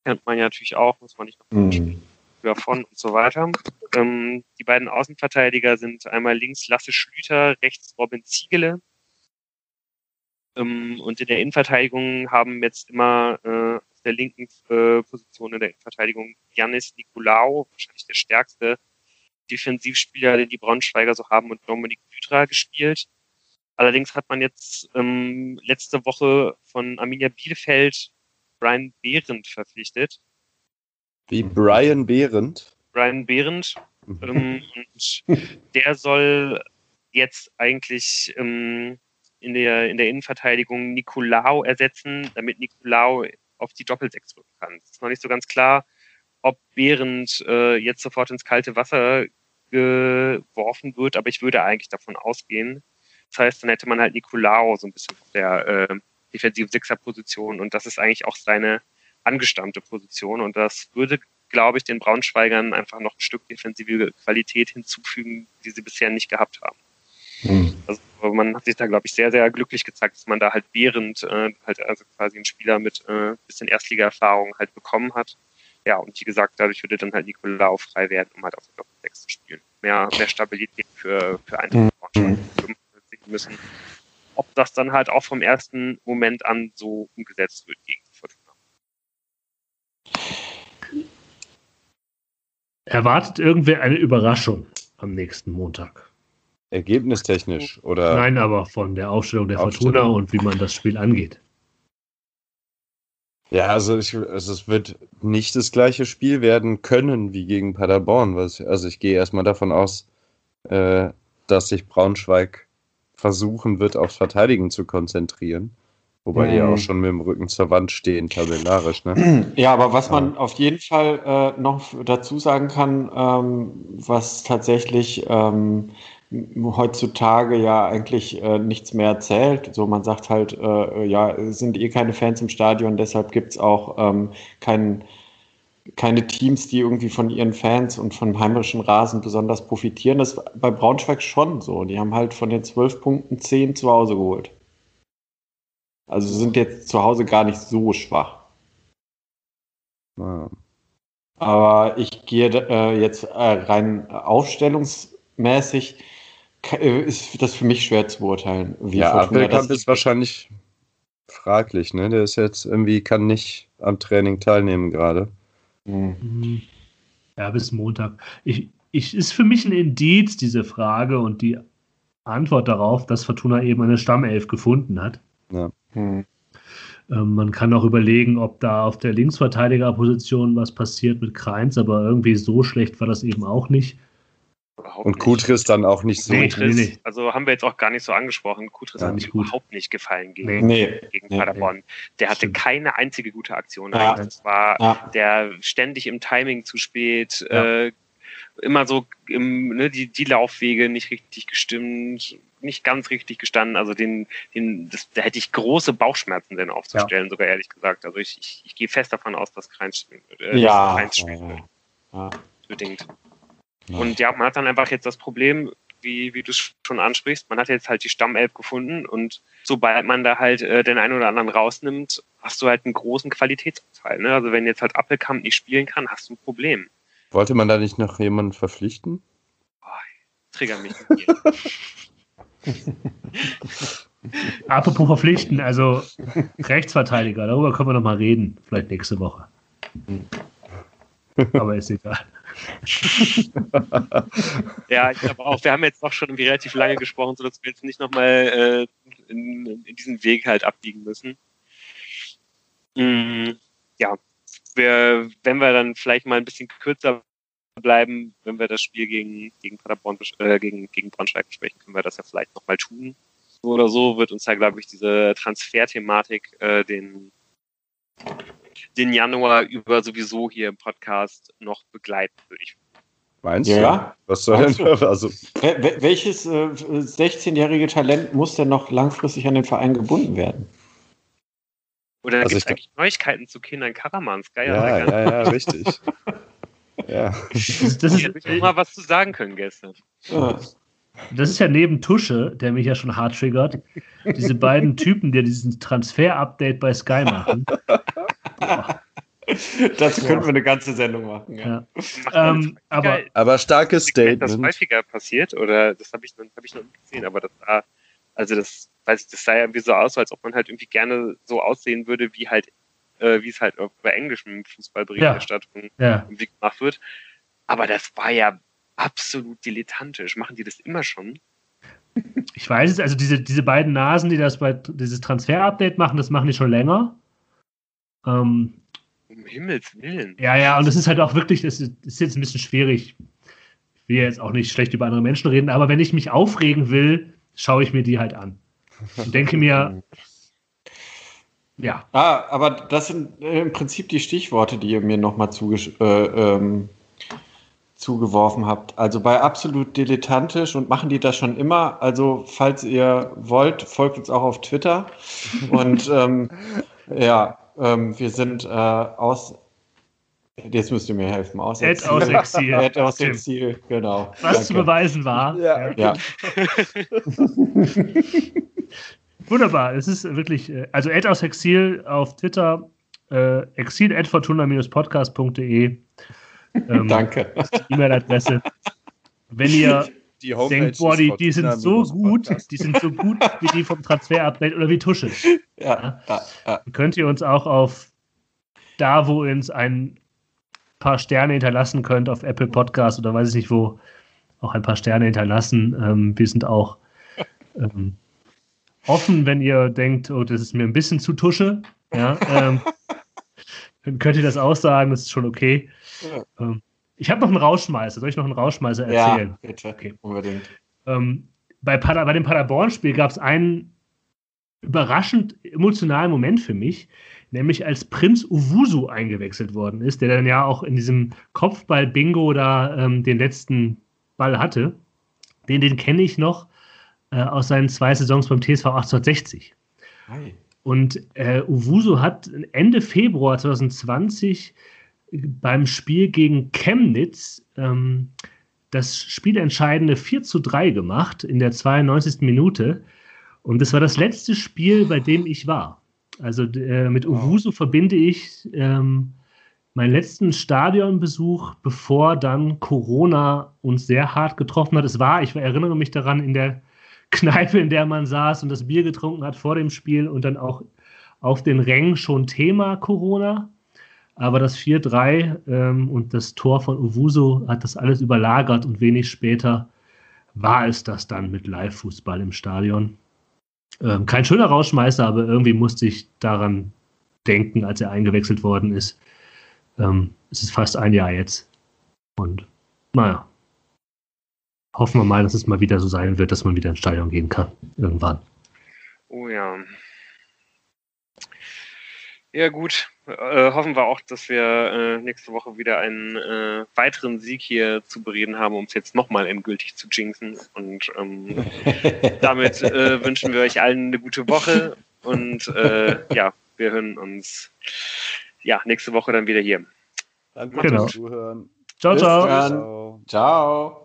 [SPEAKER 1] Kennt man ja natürlich auch, muss man nicht noch mhm. davon und so weiter. Ähm, die beiden Außenverteidiger sind einmal links Lasse Schlüter, rechts Robin Ziegele. Ähm, und in der Innenverteidigung haben jetzt immer äh, auf der linken äh, Position in der Innenverteidigung Janis Nikolaou, wahrscheinlich der stärkste Defensivspieler, den die Braunschweiger so haben, und Dominik Bütra gespielt. Allerdings hat man jetzt ähm, letzte Woche von Arminia Bielefeld Brian Behrendt verpflichtet.
[SPEAKER 4] Wie Brian Behrendt?
[SPEAKER 1] Brian Behrendt. Mhm. ähm, und der soll jetzt eigentlich ähm, in der, in der Innenverteidigung Nicolao ersetzen, damit Nicolao auf die Doppelsechs rücken kann. Es ist noch nicht so ganz klar, ob Behrend äh, jetzt sofort ins kalte Wasser geworfen wird, aber ich würde eigentlich davon ausgehen. Das heißt, dann hätte man halt Nicolao so ein bisschen auf der äh, defensiven Sechser-Position und das ist eigentlich auch seine angestammte Position und das würde, glaube ich, den Braunschweigern einfach noch ein Stück defensive Qualität hinzufügen, die sie bisher nicht gehabt haben. Mhm. Also man hat sich da, glaube ich, sehr, sehr glücklich gezeigt, dass man da halt während äh, halt also quasi einen Spieler mit äh, bisschen Erstliga-Erfahrung halt bekommen hat. Ja, und wie gesagt, dadurch würde dann halt Nikolaou frei werden, um halt auf der Doppel-6 zu spielen. Mehr, mehr Stabilität für, für Eintracht mhm. müssen. Ob das dann halt auch vom ersten Moment an so umgesetzt wird gegen die Fortuna.
[SPEAKER 2] Erwartet irgendwer eine Überraschung am nächsten Montag?
[SPEAKER 4] Ergebnistechnisch oder?
[SPEAKER 2] Nein, aber von der Aufstellung der Aufstellung. Fortuna und wie man das Spiel angeht.
[SPEAKER 4] Ja, also, ich, also es wird nicht das gleiche Spiel werden können wie gegen Paderborn. Was, also ich gehe erstmal davon aus, äh, dass sich Braunschweig versuchen wird, aufs Verteidigen zu konzentrieren. Wobei die ja auch mhm. schon mit dem Rücken zur Wand stehen, tabellarisch. Ne?
[SPEAKER 3] Ja, aber was man auf jeden Fall äh, noch dazu sagen kann, ähm, was tatsächlich ähm, heutzutage ja eigentlich äh, nichts mehr zählt. So, man sagt halt, äh, ja, sind eh keine Fans im Stadion, deshalb gibt es auch ähm, kein, keine Teams, die irgendwie von ihren Fans und vom heimischen Rasen besonders profitieren. Das ist bei Braunschweig schon so. Die haben halt von den zwölf Punkten zehn zu Hause geholt. Also sind jetzt zu Hause gar nicht so schwach. Aber ich gehe äh, jetzt äh, rein aufstellungsmäßig, ist das für mich schwer zu beurteilen.
[SPEAKER 4] Wie ja, Abelkamp ist wahrscheinlich fraglich, ne? Der ist jetzt irgendwie, kann nicht am Training teilnehmen gerade.
[SPEAKER 2] Mhm. Ja, bis Montag. Ich, ich, ist für mich ein Indiz, diese Frage und die Antwort darauf, dass Fortuna eben eine Stammelf gefunden hat. Ja. Mhm. Ähm, man kann auch überlegen, ob da auf der Linksverteidigerposition was passiert mit Kreins, aber irgendwie so schlecht war das eben auch nicht.
[SPEAKER 4] Und Kutris dann auch nicht so.
[SPEAKER 1] Kutris, nee, nee. also haben wir jetzt auch gar nicht so angesprochen. Kutris ja, hat mir überhaupt nicht gefallen gegen, nee. gegen Paderborn. Der hatte Stimmt. keine einzige gute Aktion. Ja. Das war ja. der ständig im Timing zu spät, äh, immer so im, ne, die, die Laufwege nicht richtig gestimmt, nicht ganz richtig gestanden. Also den, den, das, da hätte ich große Bauchschmerzen, den aufzustellen, sogar ehrlich gesagt. Also ich, ich, ich gehe fest davon aus, dass Kreins,
[SPEAKER 3] äh, ja, Kreins spielen wird.
[SPEAKER 1] Ja. Und ja, man hat dann einfach jetzt das Problem, wie, wie du es schon ansprichst, man hat jetzt halt die Stammelf gefunden und sobald man da halt äh, den einen oder anderen rausnimmt, hast du halt einen großen Qualitätsanteil. Ne? Also wenn jetzt halt Appelkamp nicht spielen kann, hast du ein Problem.
[SPEAKER 4] Wollte man da nicht noch jemanden verpflichten?
[SPEAKER 1] Oh, trigger mich
[SPEAKER 2] Apropos verpflichten, also Rechtsverteidiger, darüber können wir noch mal reden, vielleicht nächste Woche. Aber ist egal.
[SPEAKER 1] ja, ich glaube auch, wir haben jetzt auch schon irgendwie relativ lange gesprochen, sodass wir jetzt nicht nochmal äh, in, in diesen Weg halt abbiegen müssen. Mm, ja, wir, wenn wir dann vielleicht mal ein bisschen kürzer bleiben, wenn wir das Spiel gegen, gegen Paderborn, äh, gegen, gegen Braunschweig besprechen, können wir das ja vielleicht nochmal tun. So oder so wird uns ja, glaube ich, diese Transferthematik äh, den den Januar über sowieso hier im Podcast noch begleiten, würde ich
[SPEAKER 4] Meinst du?
[SPEAKER 3] Ja.
[SPEAKER 4] Was soll denn?
[SPEAKER 3] Also. Welches äh, 16-jährige Talent muss denn noch langfristig an den Verein gebunden werden?
[SPEAKER 1] Oder also gibt es eigentlich Neuigkeiten zu Kindern Karamans?
[SPEAKER 4] Geil, ja, ja, ja, richtig.
[SPEAKER 1] ja. Das, das ist, ich hätte mal was zu sagen können gestern.
[SPEAKER 2] Das ist ja neben Tusche, der mich ja schon hart triggert, diese beiden Typen, die diesen Transfer-Update bei Sky machen.
[SPEAKER 3] Das können wir eine ganze Sendung machen. Ja.
[SPEAKER 2] ja. Ähm, aber,
[SPEAKER 4] aber starkes Statement.
[SPEAKER 1] Das häufiger passiert oder das habe ich, hab ich noch nicht gesehen, aber das war, also das, weiß ich, das sah ja irgendwie so aus, als ob man halt irgendwie gerne so aussehen würde, wie halt, äh, wie es halt bei englischem Fußballberichterstattung ja. ja. irgendwie gemacht wird. Aber das war ja absolut dilettantisch. Machen die das immer schon?
[SPEAKER 2] Ich weiß es, also diese, diese beiden Nasen, die das bei dieses Transfer-Update machen, das machen die schon länger. Ähm,
[SPEAKER 1] um Himmels Willen.
[SPEAKER 2] Ja, ja, und das ist halt auch wirklich, das ist, ist jetzt ein bisschen schwierig. Ich will jetzt auch nicht schlecht über andere Menschen reden, aber wenn ich mich aufregen will, schaue ich mir die halt an. Und denke mir, ja.
[SPEAKER 3] Ah, aber das sind äh, im Prinzip die Stichworte, die ihr mir nochmal äh, ähm, zugeworfen habt. Also bei absolut dilettantisch und machen die das schon immer. Also falls ihr wollt, folgt uns auch auf Twitter. und ähm, ja, ähm, wir sind äh, aus. Jetzt müsst ihr mir helfen. Aus
[SPEAKER 2] Ed aus Exil.
[SPEAKER 3] Ed aus Exil, genau.
[SPEAKER 2] Was Danke. zu beweisen war.
[SPEAKER 3] Ja. ja.
[SPEAKER 2] Wunderbar. Es ist wirklich, äh, also Ed aus Exil auf Twitter, äh, exil.fortuna-podcast.de.
[SPEAKER 3] Ähm, Danke.
[SPEAKER 2] E-Mail-Adresse. Wenn ihr die denkt, boah, die, die sind so gut, die sind so gut wie die vom Transfer-Update oder wie Tusche. Ja, ja, ja. Könnt ihr uns auch auf da, wo ihr uns ein paar Sterne hinterlassen könnt, auf Apple Podcast oder weiß ich nicht wo, auch ein paar Sterne hinterlassen. Ähm, wir sind auch ähm, offen, wenn ihr denkt, oh, das ist mir ein bisschen zu Tusche. Ja, ähm, dann könnt ihr das auch sagen, das ist schon okay. Ja. Ich habe noch einen Rauschmeißer. Soll ich noch einen Rauschmeißer erzählen?
[SPEAKER 3] Ja, bitte. Okay. Unbedingt.
[SPEAKER 2] Ähm, bei, Pader, bei dem Paderborn-Spiel gab es einen überraschend emotionalen Moment für mich, nämlich als Prinz Uwusu eingewechselt worden ist, der dann ja auch in diesem Kopfball-Bingo da ähm, den letzten Ball hatte. Den, den kenne ich noch äh, aus seinen zwei Saisons beim TSV 1860. Hi. Und äh, Uwusu hat Ende Februar 2020 beim Spiel gegen Chemnitz ähm, das spielentscheidende 4 zu 3 gemacht in der 92. Minute. Und das war das letzte Spiel, bei dem ich war. Also äh, mit Uwusu wow. verbinde ich ähm, meinen letzten Stadionbesuch, bevor dann Corona uns sehr hart getroffen hat. Es war, ich erinnere mich daran, in der Kneipe, in der man saß und das Bier getrunken hat vor dem Spiel und dann auch auf den Rängen schon Thema Corona. Aber das 4-3 ähm, und das Tor von Owuso hat das alles überlagert und wenig später war es das dann mit Live-Fußball im Stadion. Ähm, kein schöner Rausschmeißer, aber irgendwie musste ich daran denken, als er eingewechselt worden ist. Ähm, es ist fast ein Jahr jetzt. Und naja, hoffen wir mal, dass es mal wieder so sein wird, dass man wieder ins Stadion gehen kann. Irgendwann.
[SPEAKER 1] Oh ja. Ja, gut. Äh, hoffen wir auch, dass wir äh, nächste Woche wieder einen äh, weiteren Sieg hier zu bereden haben, um es jetzt nochmal endgültig zu jinxen. Und ähm, damit äh, wünschen wir euch allen eine gute Woche. Und äh, ja, wir hören uns ja nächste Woche dann wieder hier.
[SPEAKER 4] Danke genau. fürs Zuhören.
[SPEAKER 2] Ciao, ciao.
[SPEAKER 3] Ciao.